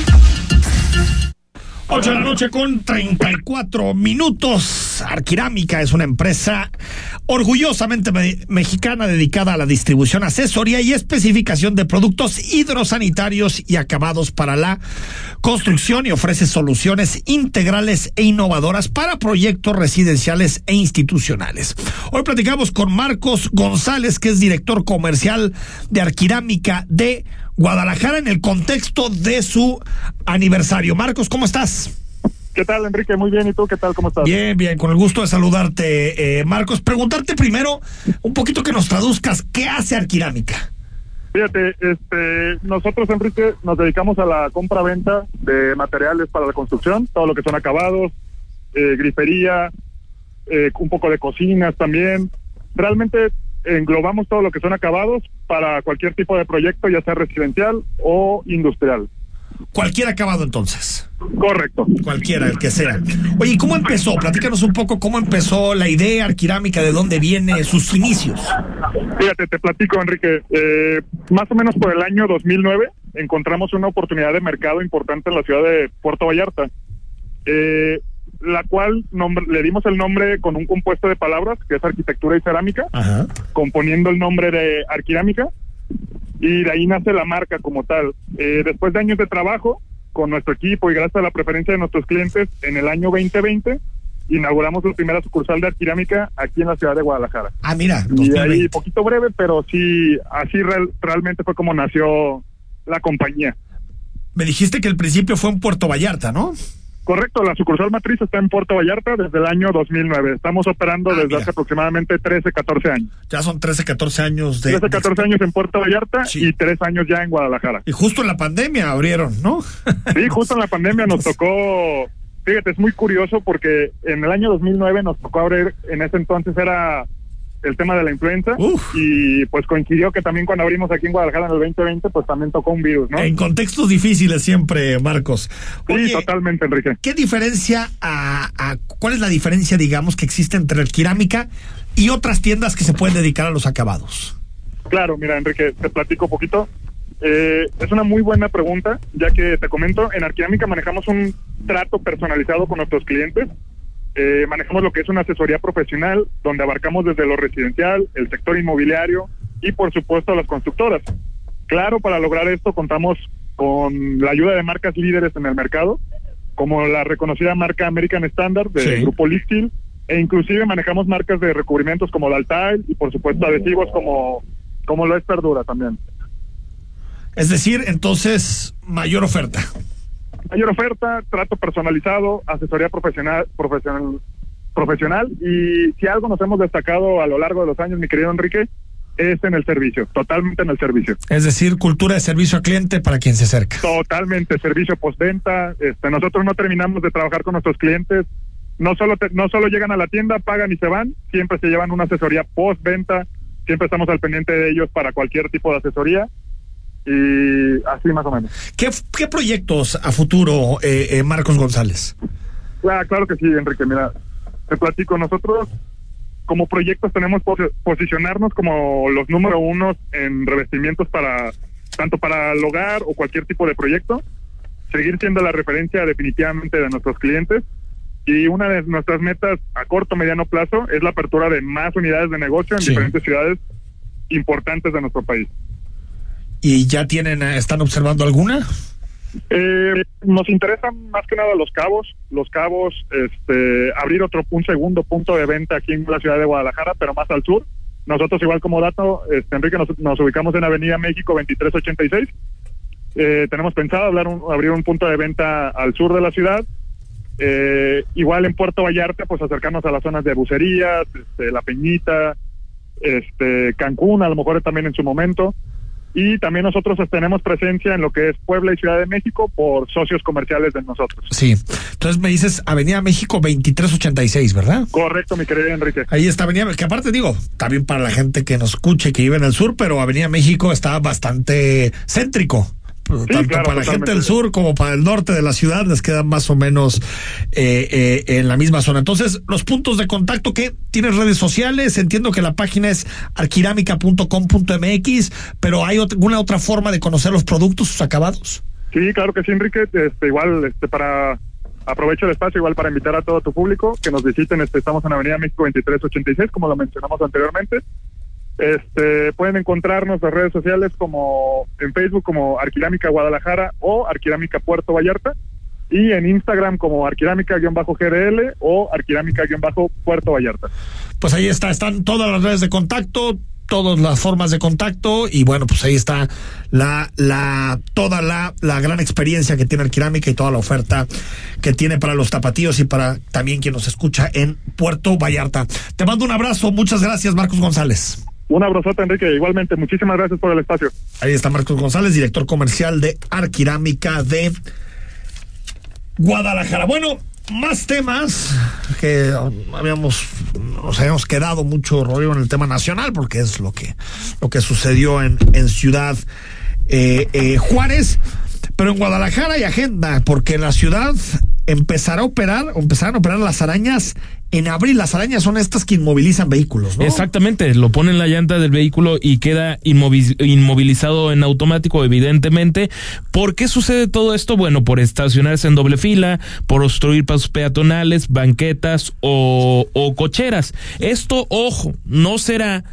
8 de la noche con 34 minutos. Arquirámica es una empresa orgullosamente mexicana dedicada a la distribución, asesoría y especificación de productos hidrosanitarios y acabados para la construcción y ofrece soluciones integrales e innovadoras para proyectos residenciales e institucionales. Hoy platicamos con Marcos González, que es director comercial de Arquirámica de Guadalajara en el contexto de su aniversario. Marcos, ¿cómo estás? ¿Qué tal, Enrique? Muy bien. ¿Y tú qué tal? ¿Cómo estás? Bien, bien. Con el gusto de saludarte, eh, Marcos. Preguntarte primero un poquito que nos traduzcas qué hace Arquirámica. Fíjate, este, nosotros, Enrique, nos dedicamos a la compra-venta de materiales para la construcción, todo lo que son acabados, eh, grifería, eh, un poco de cocinas también. Realmente englobamos todo lo que son acabados para cualquier tipo de proyecto, ya sea residencial o industrial. Cualquier acabado entonces. Correcto. Cualquiera, el que sea. Oye, ¿y cómo empezó? Platícanos un poco cómo empezó la idea arquirámica, de dónde viene, sus inicios. Fíjate, te platico, Enrique. Eh, más o menos por el año 2009 encontramos una oportunidad de mercado importante en la ciudad de Puerto Vallarta, eh, la cual nombre, le dimos el nombre con un compuesto de palabras, que es arquitectura y cerámica, componiendo el nombre de arquirámica, y de ahí nace la marca como tal. Eh, después de años de trabajo con nuestro equipo y gracias a la preferencia de nuestros clientes, en el año 2020 inauguramos la primera sucursal de Arquirámica aquí en la ciudad de Guadalajara. Ah, mira. Y ahí, poquito breve, pero sí, así real, realmente fue como nació la compañía. Me dijiste que el principio fue en Puerto Vallarta, ¿no? Correcto, la sucursal matriz está en Puerto Vallarta desde el año 2009. Estamos operando Ah, desde mira. hace aproximadamente 13, 14 años. Ya son 13, 14 años de... 13, 14 años en Puerto Vallarta y 3 años ya en Guadalajara. Y justo en la pandemia abrieron, ¿no? Sí, justo en la pandemia nos tocó, fíjate, es muy curioso porque en el año 2009 nos tocó abrir, en ese entonces era el tema de la influenza y pues coincidió que también cuando abrimos aquí en Guadalajara en el 2020 pues también tocó un virus, ¿no? En contextos difíciles siempre, Marcos. sí, totalmente, Enrique. ¿Qué diferencia a, a- cuál es la diferencia, digamos, que existe entre Arquirámica y otras tiendas que se pueden dedicar a los acabados? Claro, mira, Enrique, te platico un poquito. Eh, es una muy buena pregunta, ya que te comento, en Arquiámica manejamos un trato personalizado con nuestros clientes. Eh, manejamos lo que es una asesoría profesional, donde abarcamos desde lo residencial, el sector inmobiliario y, por supuesto, a las constructoras. Claro, para lograr esto contamos con la ayuda de marcas líderes en el mercado, como la reconocida marca American Standard del Sí. grupo Listil, e inclusive manejamos marcas de recubrimientos como Daltile y, por supuesto, adhesivos como, como lo es Perdura también. Es decir, entonces, mayor oferta. Mayor oferta, trato personalizado, asesoría profesional, profesional, profesional y si algo nos hemos destacado a lo largo de los años, mi querido Enrique, es en el servicio, totalmente en el servicio. Es decir, cultura de servicio al cliente para quien se acerca. Totalmente, servicio postventa. Este, nosotros no terminamos de trabajar con nuestros clientes. No solo te- no solo llegan a la tienda, pagan y se van, siempre se llevan una asesoría postventa. Siempre estamos al pendiente de ellos para cualquier tipo de asesoría. Y así más o menos. ¿Qué, qué proyectos a futuro, eh, eh, Marcos González? Claro, claro que sí, Enrique. Mira, te platico. Nosotros, como proyectos, tenemos pos- posicionarnos como los número unos en revestimientos para tanto para el hogar o cualquier tipo de proyecto. Seguir siendo la referencia definitivamente de nuestros clientes. Y una de nuestras metas a corto mediano plazo es la apertura de más unidades de negocio en Sí. diferentes ciudades importantes de nuestro país. ¿Y ya tienen, eh, están observando alguna? Eh, nos interesan más que nada los cabos, los cabos, este, abrir otro un segundo punto de venta aquí en la ciudad de Guadalajara, pero más al sur. Nosotros igual como dato, este, Enrique, nos, nos ubicamos en Avenida México 2386. Eh, tenemos pensado hablar un- abrir un punto de venta al sur de la ciudad. Eh, igual en Puerto Vallarta, pues acercarnos a las zonas de Bucerías, este, La Peñita, este, Cancún, a lo mejor también en su momento. Y también nosotros tenemos presencia en lo que es Puebla y Ciudad de México por socios comerciales de nosotros. Sí. Entonces me dices Avenida México 2386, ¿verdad? Correcto, mi querido Enrique. Ahí está Avenida, que aparte digo, también para la gente que nos escuche, que vive en el sur, pero Avenida México está bastante céntrico. Tanto claro, para la gente del sur como para el norte de la ciudad les quedan más o menos eh, eh, en la misma zona. Entonces, los puntos de contacto que tienes redes sociales, entiendo que la página es arquirámica.com.mx, pero ¿hay alguna otra forma de conocer los productos, sus acabados? Sí, claro que sí, Enrique. Este, igual, este, para aprovecho el espacio igual para invitar a todo tu público que nos visiten. Este, estamos en Avenida México 2386, como lo mencionamos anteriormente. Este, pueden encontrarnos en redes sociales como en Facebook como Arquirámica Guadalajara o Arquirámica Puerto Vallarta y en Instagram como Arquirámica-GDL o Arquirámica-Puerto Vallarta. Pues ahí está, están todas las redes de contacto, todas las formas de contacto y bueno, pues ahí está la, la, toda la, la gran experiencia que tiene Arquirámica y toda la oferta que tiene para los tapatíos y para también quien nos escucha en Puerto Vallarta. Te mando un abrazo, muchas gracias Marcos González. Un abrazote, Enrique. Igualmente, muchísimas gracias por el espacio. Ahí está Marcos González, director comercial de Arquirámica de Guadalajara. Bueno, más temas que habíamos nos habíamos quedado mucho rollo en el tema nacional porque es lo que lo que sucedió en, en Ciudad eh, eh, Juárez. Pero en Guadalajara hay agenda, porque en la ciudad empezará a operar, empezarán a operar las arañas en abril. Las arañas son estas que inmovilizan vehículos, ¿no? Exactamente, lo pone en la llanta del vehículo y queda inmovi- inmovilizado en automático, evidentemente. ¿Por qué sucede todo esto? Bueno, por estacionarse en doble fila, por obstruir pasos peatonales, banquetas o, o cocheras. Esto, ojo, no será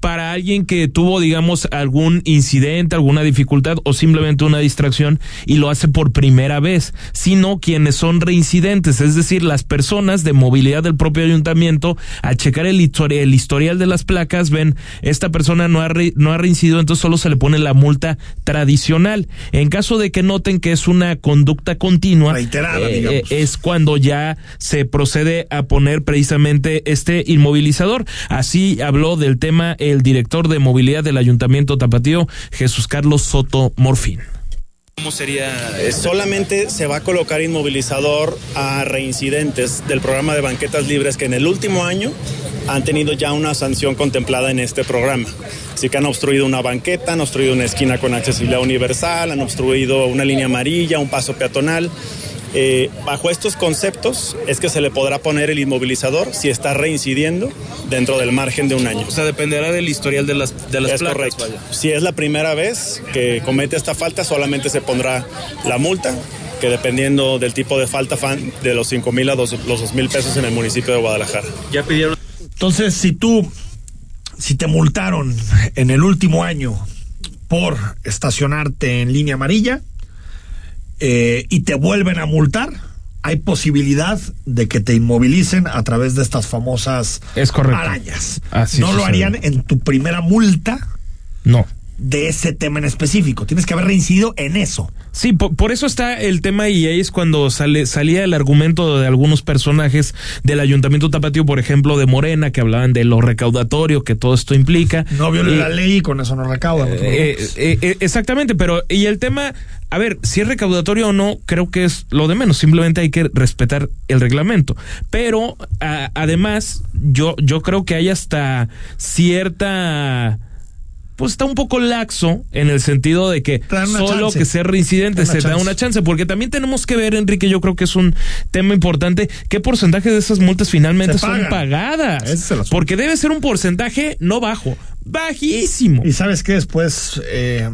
para alguien que tuvo, digamos, algún incidente, alguna dificultad o simplemente una distracción y lo hace por primera vez, sino quienes son reincidentes, es decir, las personas de movilidad del propio ayuntamiento, al checar el, histori- el historial de las placas, ven, esta persona no ha, re- no ha reincidido, entonces solo se le pone la multa tradicional. En caso de que noten que es una conducta continua, Reiterada, eh, digamos. eh, es cuando ya se procede a poner precisamente este inmovilizador. Así habló del tema el director de movilidad del Ayuntamiento Tapatío, Jesús Carlos Soto Morfín. ¿Cómo sería? Eh, Solamente se va a colocar inmovilizador a reincidentes del programa de banquetas libres que en el último año han tenido ya una sanción contemplada en este programa. Así que han obstruido una banqueta, han obstruido una esquina con accesibilidad universal, han obstruido una línea amarilla, un paso peatonal. Eh, bajo estos conceptos es que se le podrá poner el inmovilizador si está reincidiendo dentro del margen de un año. O sea, dependerá del historial de las, de las es placas, correcto. vaya. Si es la primera vez que comete esta falta, solamente se pondrá la multa, que dependiendo del tipo de falta, fan de los 5 mil a dos- los 2 mil pesos en el municipio de Guadalajara. Ya pidieron. Entonces, si tú, si te multaron en el último año por estacionarte en línea amarilla eh, y te vuelven a multar, hay posibilidad de que te inmovilicen a través de estas famosas Es arañas. Así no lo harían en tu primera multa No. De ese tema en específico. Tienes que haber reincidido en eso. Sí, por, por eso está el tema y ahí es cuando sale, salía el argumento de algunos personajes del Ayuntamiento Tapatío, por ejemplo, de Morena, que hablaban de lo recaudatorio que todo esto implica. No viola la ley y con eso no recauda. Eh, eh, eh, exactamente, pero y el tema, a ver, si es recaudatorio o no, creo que es lo de menos. Simplemente hay que respetar el reglamento. Pero a- además, yo, yo creo que hay hasta cierta pues está un poco laxo en el sentido de que solo chance. que ser reincidente se da una chance, porque también tenemos que ver, Enrique, yo creo que es un tema importante, qué porcentaje de esas multas finalmente son pagadas. Ese porque debe ser un porcentaje no bajo, bajísimo. Y sabes que después eh,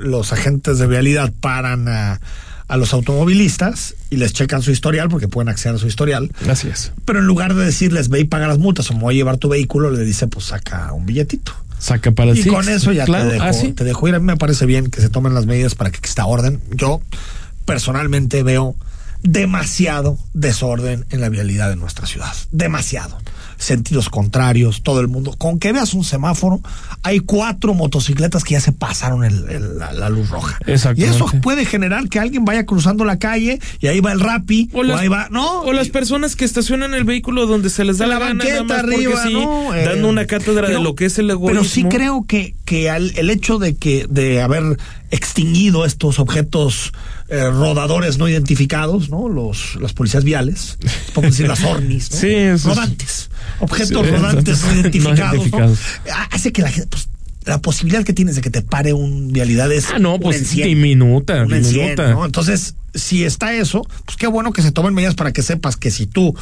los agentes de vialidad paran a, a los automovilistas y les checan su historial porque pueden acceder a su historial. Así es. Pero en lugar de decirles ve y paga las multas o me voy a llevar tu vehículo, le dice pues saca un billetito. Saca para y con eso ya Claro, te, dejo, así. te dejo ir. A mí me parece bien que se tomen las medidas para que exista orden. Yo personalmente veo demasiado desorden en la vialidad de nuestra ciudad. Demasiado. Sentidos contrarios, todo el mundo. Con que veas un semáforo, hay cuatro motocicletas que ya se pasaron el- el- la, la luz roja. Y Exactamente. eso puede generar que alguien vaya cruzando la calle y ahí va el rapi, o, O las, ahí va, no, o las personas que estacionan el vehículo donde se les da la, la gana, nada banqueta más porque arriba, sí, ¿no? Eh, dando una cátedra pero- de lo que es el egoísmo. Pero sí creo que, que al- el hecho de que de haber extinguido estos objetos eh, rodadores no identificados, ¿no? Los las policías viales, podemos decir las ornis, ¿no? Sí, rodantes, objetos Sí, rodantes no identificados, ¿no? identificados. Hace que la gente pues, la posibilidad que tienes de que te pare un vialidad es Ah, no, pues en diminuta, en diminuta. ¿no? Entonces, si está eso, pues qué bueno que se tomen medidas para que sepas que si tú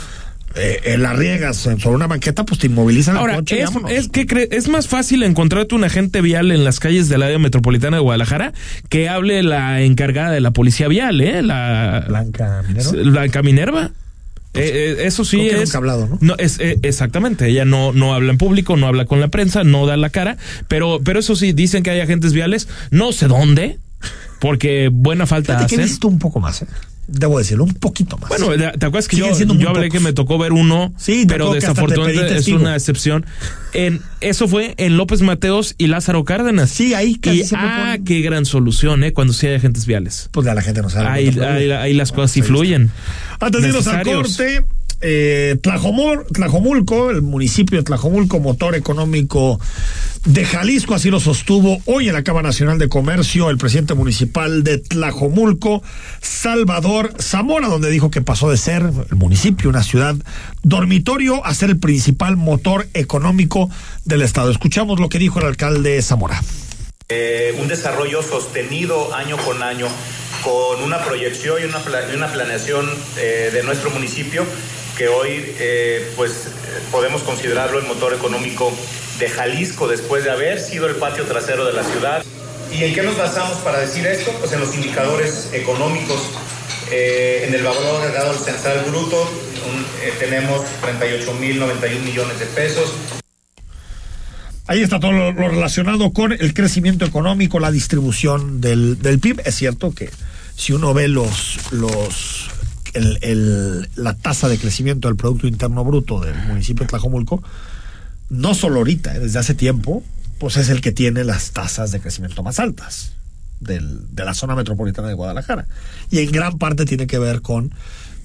eh, eh, la riegas sobre una banqueta, pues te inmovilizan el Ahora, coche es, es que cre- es más fácil encontrarte un agente vial en las calles del área metropolitana de Guadalajara que hable la encargada de la policía vial, ¿eh? La Blanca Minerva. Blanca Minerva. Eh, eh, eso sí Creo que es. nunca ha hablado, ¿no? es eh, exactamente. Ella no no habla en público, no habla con la prensa, no da la cara. Pero pero eso sí dicen que hay agentes viales, no sé dónde, porque buena falta Fíjate que he hacen. visto un poco más, ¿eh? Debo decirlo, un poquito más. Bueno, ¿te acuerdas que yo, Siguen hablé pocos. que me tocó ver uno, Sí, pero desafortunadamente es una excepción. En, eso fue en López Mateos y Lázaro Cárdenas. Sí, ahí casi Y, ah, ponen- qué gran solución, ¿eh? Cuando sí hay agentes viales. Pues ya la gente no sabe. Ahí, las cosas sí fluyen. Antes de irnos al corte, eh, Tlajomul- Tlajomulco, el municipio de Tlajomulco, motor económico de Jalisco, así lo sostuvo hoy en la Cámara Nacional de Comercio el presidente municipal de Tlajomulco, Salvador Zamora, donde dijo que pasó de ser el municipio, una ciudad dormitorio, a ser el principal motor económico del Estado. Escuchamos lo que dijo el alcalde Zamora. Eh, un desarrollo sostenido año con año con una proyección y una, una planeación eh, de nuestro municipio que hoy eh, pues podemos considerarlo el motor económico de Jalisco después de haber sido el patio trasero de la ciudad. ¿Y en qué nos basamos para decir esto? Pues en los indicadores económicos. Eh, en el valor agregado central bruto tenemos 38.091 millones de pesos. Ahí está todo lo, relacionado con el crecimiento económico, la distribución del, del PIB. Es cierto que si uno ve los, los el, el, la tasa de crecimiento del Producto Interno Bruto del municipio de Tlajomulco, no solo ahorita, eh, desde hace tiempo, pues es el que tiene las tasas de crecimiento más altas del, de la zona metropolitana de Guadalajara. Y en gran parte tiene que ver con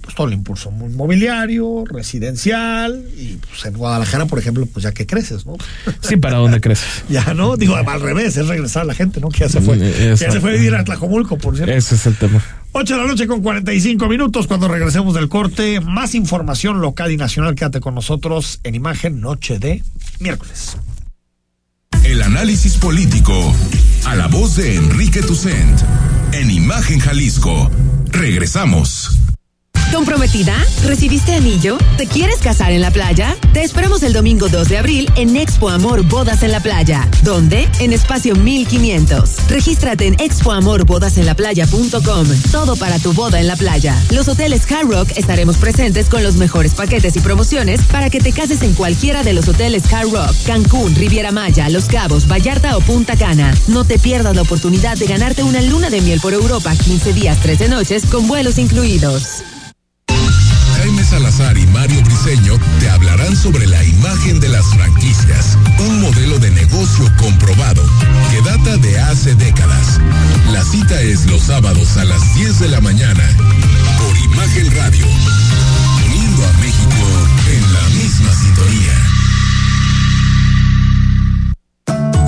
pues, todo el impulso inmobiliario, residencial, y pues, en Guadalajara, por ejemplo, pues ya que creces, ¿no? Sí, ¿para dónde creces? ya, ¿no? Digo, al revés, es regresar a la gente, ¿no? Que ya se fue. Mm, ya se fue a vivir a Tlajomulco, por cierto. Ese es el tema. 8 de la noche con 45 minutos cuando regresemos del corte. Más información local y nacional. Quédate con nosotros en imagen Noche de miércoles. El análisis político a la voz de Enrique Tucent en Imagen Jalisco. Regresamos. ¿Comprometida? ¿Recibiste anillo? ¿Te quieres casar en la playa? Te esperamos el domingo 2 de abril en Expo Amor Bodas en la Playa. ¿Dónde? En espacio 1500. Regístrate en expoamorbodasenlaplaya.com. Todo para tu boda en la playa. Los hoteles Hard Rock estaremos presentes con los mejores paquetes y promociones para que te cases en cualquiera de los hoteles Hard Rock, Cancún, Riviera Maya, Los Cabos, Vallarta o Punta Cana. No te pierdas la oportunidad de ganarte una luna de miel por Europa 15 días, 13 noches con vuelos incluidos. Jaime Salazar y Mario Briseño te hablarán sobre la imagen de las franquicias, un modelo de negocio comprobado que data de hace décadas. La cita es los sábados a las 10 de la mañana por Imagen Radio, uniendo a México en la misma sintonía.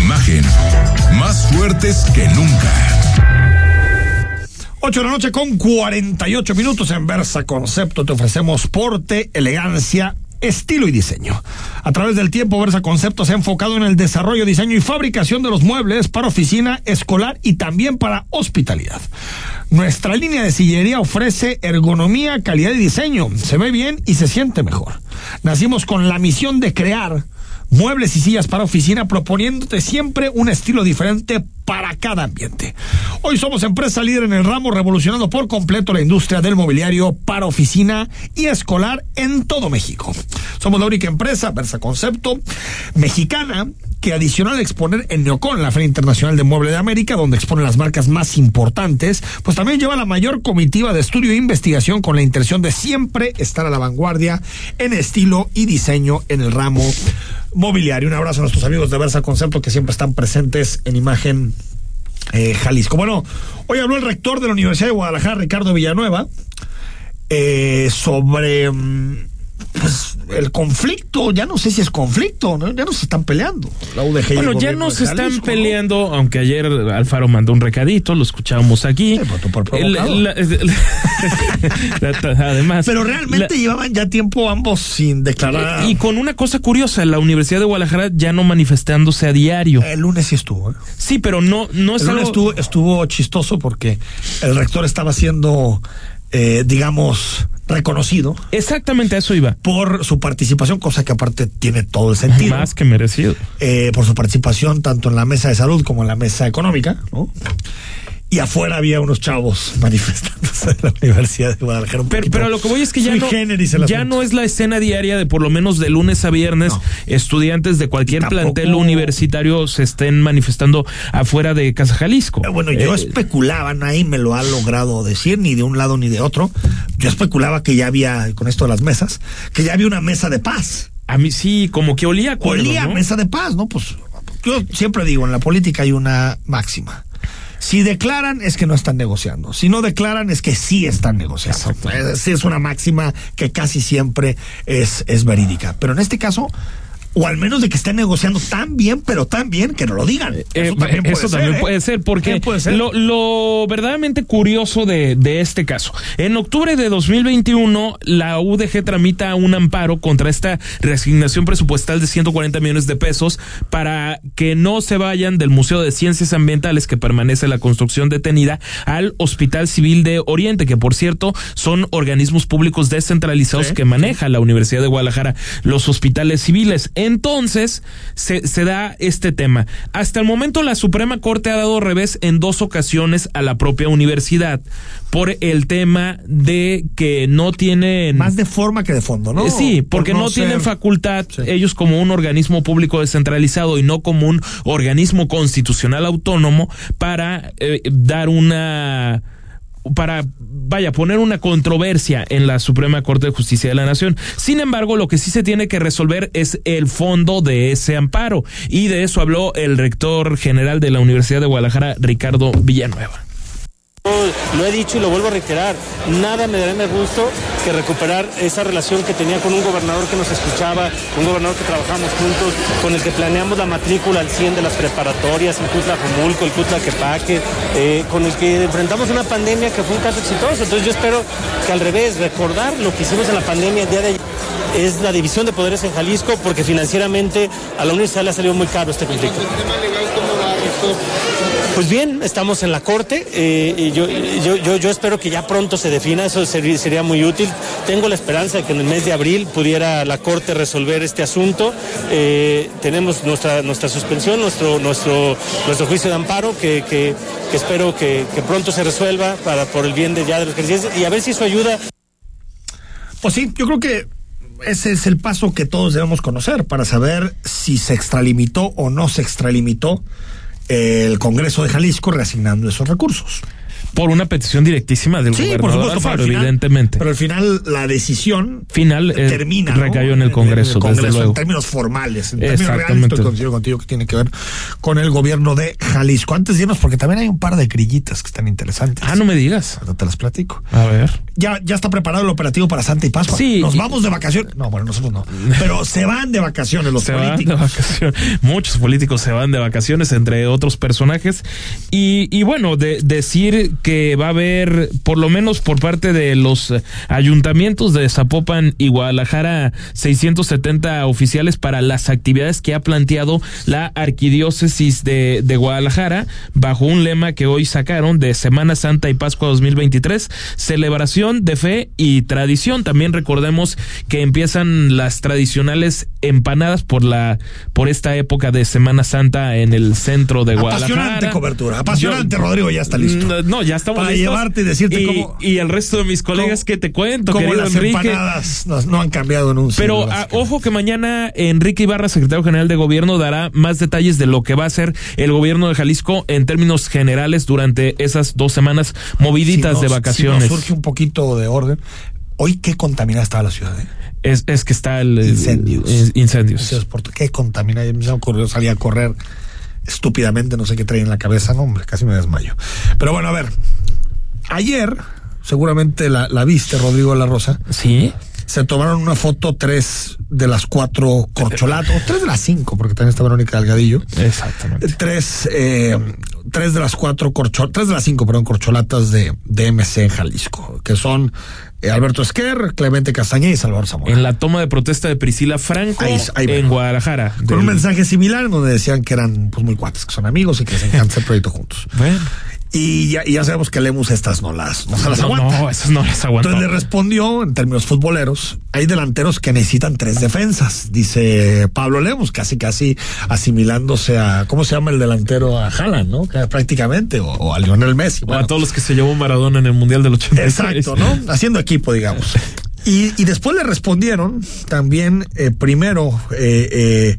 Imagen, más fuertes que nunca. 8 de la noche con 48 minutos en Versa Concepto. Te ofrecemos porte, elegancia, estilo y diseño. A través del tiempo, Versa Concepto se ha enfocado en el desarrollo, diseño y fabricación de los muebles para oficina, escolar y también para hospitalidad. Nuestra línea de sillería ofrece ergonomía, calidad y diseño. Se ve bien y se siente mejor. Nacimos con la misión de crear muebles y sillas para oficina, proponiéndote siempre un estilo diferente para cada ambiente. Hoy somos empresa líder en el ramo, revolucionando por completo la industria del mobiliario para oficina y escolar en todo México. Somos la única empresa, Versa Concepto, mexicana, que adicional a exponer en Neocon, la Feria Internacional de Mueble de América, donde expone las marcas más importantes, pues también lleva la mayor comitiva de estudio e investigación con la intención de siempre estar a la vanguardia en estilo y diseño en el ramo mobiliario. Un abrazo a nuestros amigos de Versa Concepto que siempre están presentes en imagen eh, Jalisco. Bueno, hoy habló el rector de la Universidad de Guadalajara, Ricardo Villanueva, eh, sobre mm, pues el conflicto, ya no sé si es conflicto, ¿no? ya no se están peleando. La UDG Bueno, ya gobierno no de se están Jalisco, ¿no? peleando, aunque ayer Alfaro mandó un recadito, lo escuchábamos aquí. El- la- la- además. Pero realmente llevaban ya tiempo ambos sin declarar. Y con una cosa curiosa, la Universidad de Guadalajara ya no manifestándose a diario. El lunes sí estuvo. ¿eh? Sí, pero no, no es El lunes algo- estuvo, estuvo chistoso porque el rector estaba siendo, eh, digamos, reconocido. Exactamente a eso iba. Por su participación, cosa que aparte tiene todo el sentido. Más que merecido. eh, por su participación tanto en la mesa de salud como en la mesa económica, ¿no? Y afuera había unos chavos manifestándose en la Universidad de Guadalajara. Pero, pero lo que voy es que ya, no, ya no es la escena diaria de por lo menos de lunes a viernes estudiantes de cualquier plantel universitario se estén manifestando afuera de Casa Jalisco. Bueno, yo Eh, especulaba, nadie me lo ha logrado decir, ni de un lado ni de otro. Yo especulaba que ya había, con esto de las mesas, que ya había una mesa de paz. a mí sí, como que olía acuerdo, Olía mesa de paz, ¿no? Pues yo siempre digo, en la política hay una máxima. Si declaran es que no están negociando. Si no declaran es que sí están negociando. Es, es una máxima que casi siempre es, es verídica. Pero en este caso, o al menos de que estén negociando tan bien, pero tan bien que no lo digan. Eh, Eso también puede eso ser. también ¿eh? puede ser, porque También puede ser. Lo, lo verdaderamente curioso de, de este caso, en octubre de 2021, la UDG tramita un amparo contra esta reasignación presupuestal de 140 millones de pesos para que no se vayan del Museo de Ciencias Ambientales, que permanece la construcción detenida, al Hospital Civil de Oriente, que por cierto son organismos públicos descentralizados que maneja la Universidad de Guadalajara, los hospitales civiles. Entonces, se, se da este tema. Hasta el momento, la Suprema Corte ha dado revés en dos ocasiones a la propia universidad por el tema de que no tienen. Más de forma que de fondo, ¿no? Eh, Sí, porque Por no, no tienen facultad ellos como un organismo público descentralizado y no como un organismo constitucional autónomo para eh, dar una para, vaya, poner una controversia en la Suprema Corte de Justicia de la Nación. Sin embargo, lo que sí se tiene que resolver es el fondo de ese amparo. Y de eso habló el rector general de la Universidad de Guadalajara, Ricardo Villanueva. Lo he dicho y lo vuelvo a reiterar, nada me daría más gusto que recuperar esa relación que tenía con un gobernador que nos escuchaba, un gobernador que trabajamos juntos, con el que planeamos la matrícula al 100 de las preparatorias, el Cutla Jumulco, el Cutla Quepaque, eh, con el que enfrentamos una pandemia que fue un caso exitoso. Entonces yo espero que al revés, recordar lo que hicimos en la pandemia el día de ayer es la división de poderes en Jalisco porque financieramente a la universidad le ha salido muy caro este conflicto. Pues bien, estamos en la corte eh, y yo, yo, yo, yo espero que ya pronto se defina, eso sería, sería muy útil. Tengo la esperanza de que en el mes de abril pudiera la corte resolver este asunto. Eh, tenemos nuestra, nuestra suspensión, nuestro, nuestro, nuestro juicio de amparo que, espero que, pronto se resuelva para, por el bien de ya de los ejercicios y a ver si eso ayuda. Pues sí, yo creo que ese es el paso que todos debemos conocer para saber si se extralimitó o no se extralimitó el Congreso de Jalisco reasignando esos recursos. Por una petición directísima del Sí, por gobernador supuesto, pero Alfaro, al final- evidentemente. Pero al final la decisión Final eh, termina. ¿no? recayó en el Congreso, En el desde luego. En términos formales, en términos reales, estoy coincido contigo que tiene que ver con el gobierno de Jalisco. Antes de irnos, porque también hay un par de grillitas que están interesantes. Ah, no me digas. Ahorita te las platico. A ver. Ya, ya está preparado el operativo para Santa y Pascua. Sí, Nos y- vamos de vacaciones. No, bueno, nosotros no. Pero se van de vacaciones los se van de políticos. vacaciones. Muchos políticos se van de vacaciones, entre otros personajes. Y, y bueno, de, decir que va a haber, por lo menos por parte de los eh, ayuntamientos de Zapopan y Guadalajara, 670 oficiales para las actividades que ha planteado la arquidiócesis de, de Guadalajara, bajo un lema que hoy sacaron de Semana Santa y Pascua 2023, celebración de fe y tradición. También recordemos que empiezan las tradicionales empanadas por la por esta época de Semana Santa en el centro de Guadalajara. Apasionante cobertura. Apasionante, Yo- Rodrigo, ya está listo. No, no, ya estamos Para listos. llevarte y decirte y, cómo- y el resto de mis colegas que te cuento, Como las Enrique. empanadas no, no han cambiado en un Pero ah, ojo que mañana Enrique Ibarra, secretario general de gobierno, dará más detalles de lo que va a hacer el gobierno de Jalisco en términos generales durante esas dos semanas moviditas Si de vacaciones. Si nos surge un poquito de orden. Hoy, ¿qué contaminada estaba la ciudad? eh? es, es que está el Incendios. el- incendios. Incendios ¿Qué contaminada? Me ocurrió salir a correr estúpidamente, no sé qué trae en la cabeza, no, hombre, casi me desmayo. Pero bueno, a ver. Ayer, seguramente la, la viste, Rodrigo de la Rosa. Sí. se tomaron una foto tres de las cuatro corcholatas, o tres de las cinco, porque también está Verónica Delgadillo. Exactamente. Tres, eh, tres de las cuatro corcholatas, tres de las cinco, perdón, corcholatas de, de MC en Jalisco, que son Alberto Esquer, Clemente Castañeda y Salvador Zamora. En la toma de protesta de Priscila Franco Ahí- ahí en. Guadalajara. Con un mensaje similar donde decían que eran pues muy cuates, que son amigos y que se encanta hacer proyecto juntos. Bueno. Y ya, y ya sabemos que Lemus estas no las, no se las No, aguanta. no, esas no las aguanta. Entonces le respondió en términos futboleros, hay delanteros que necesitan tres defensas, dice Pablo Lemus, casi casi asimilándose a, ¿cómo se llama el delantero? A Haaland, ¿no? Prácticamente, o, o a Lionel Messi. O Bueno, a todos los que se llevó Maradona en el Mundial del 86. Exacto, ¿no? Haciendo equipo, digamos. Y, y después le respondieron también, eh, primero, eh, eh,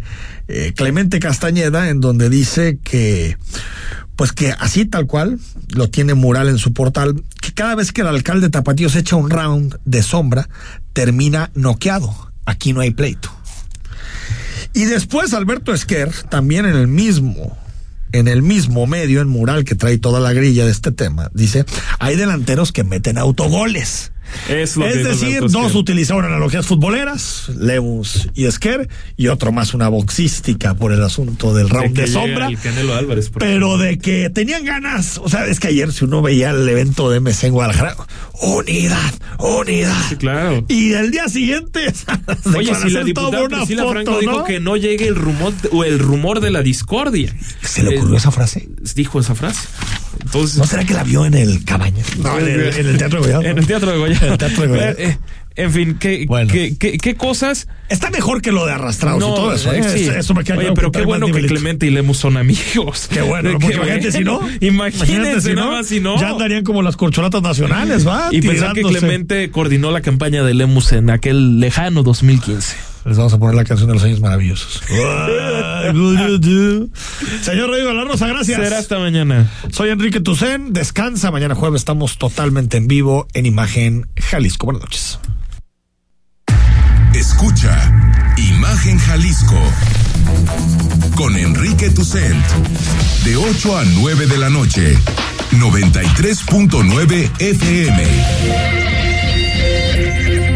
eh, Clemente Castañeda, en donde dice que, pues que así tal cual, lo tiene mural en su portal, que cada vez que el alcalde Tapatío se echa un round de sombra, termina noqueado. Aquí no hay pleito. Y después Alberto Esquer, también en el mismo, en el mismo medio, en mural que trae toda la grilla de este tema, dice, hay delanteros que meten autogoles. Es, lo que Es dijo decir, dos utilizaron analogías futboleras, Lemus y Esquer, y otro más una boxística por el asunto del round que de, llega sombra. Álvarez. Pero de que tenían ganas, o sea, es que ayer si uno veía el evento de MC en Guadalajara, unidad, unidad. Sí, claro. Y el día siguiente, Oye, si la diputada Priscila Franco dijo que no llegue el rumor o el rumor de la discordia. ¿Se le ocurrió esa frase? Dijo esa frase. Entonces, ¿No será que la vio en el Cabaña? No, en el, en el Teatro de Goya. En el Teatro de Goya. En el Teatro de Goya. Eh, En fin, ¿qué, qué, qué, qué cosas? Está mejor que lo de arrastrados y todo eso. ¿eh? sí. Eso- me queda Oye, pero qué bueno que nivelito. Clemente y Lemus son amigos. Qué bueno, Qué porque imagínate si no. Imagínense nada más si no. Ya andarían como las corcholatas nacionales, va. Y pensar que. Clemente coordinó la campaña de Lemus en aquel lejano 2015. Les vamos a poner la canción de los años maravillosos. Señor Rodrigo La Rosa, gracias. Será hasta mañana. Soy Enrique Tucen. Descansa. Mañana jueves estamos totalmente en vivo en Imagen Jalisco. Buenas noches. Escucha Imagen Jalisco con Enrique Tucent de 8 a 9 de la noche 93.9 FM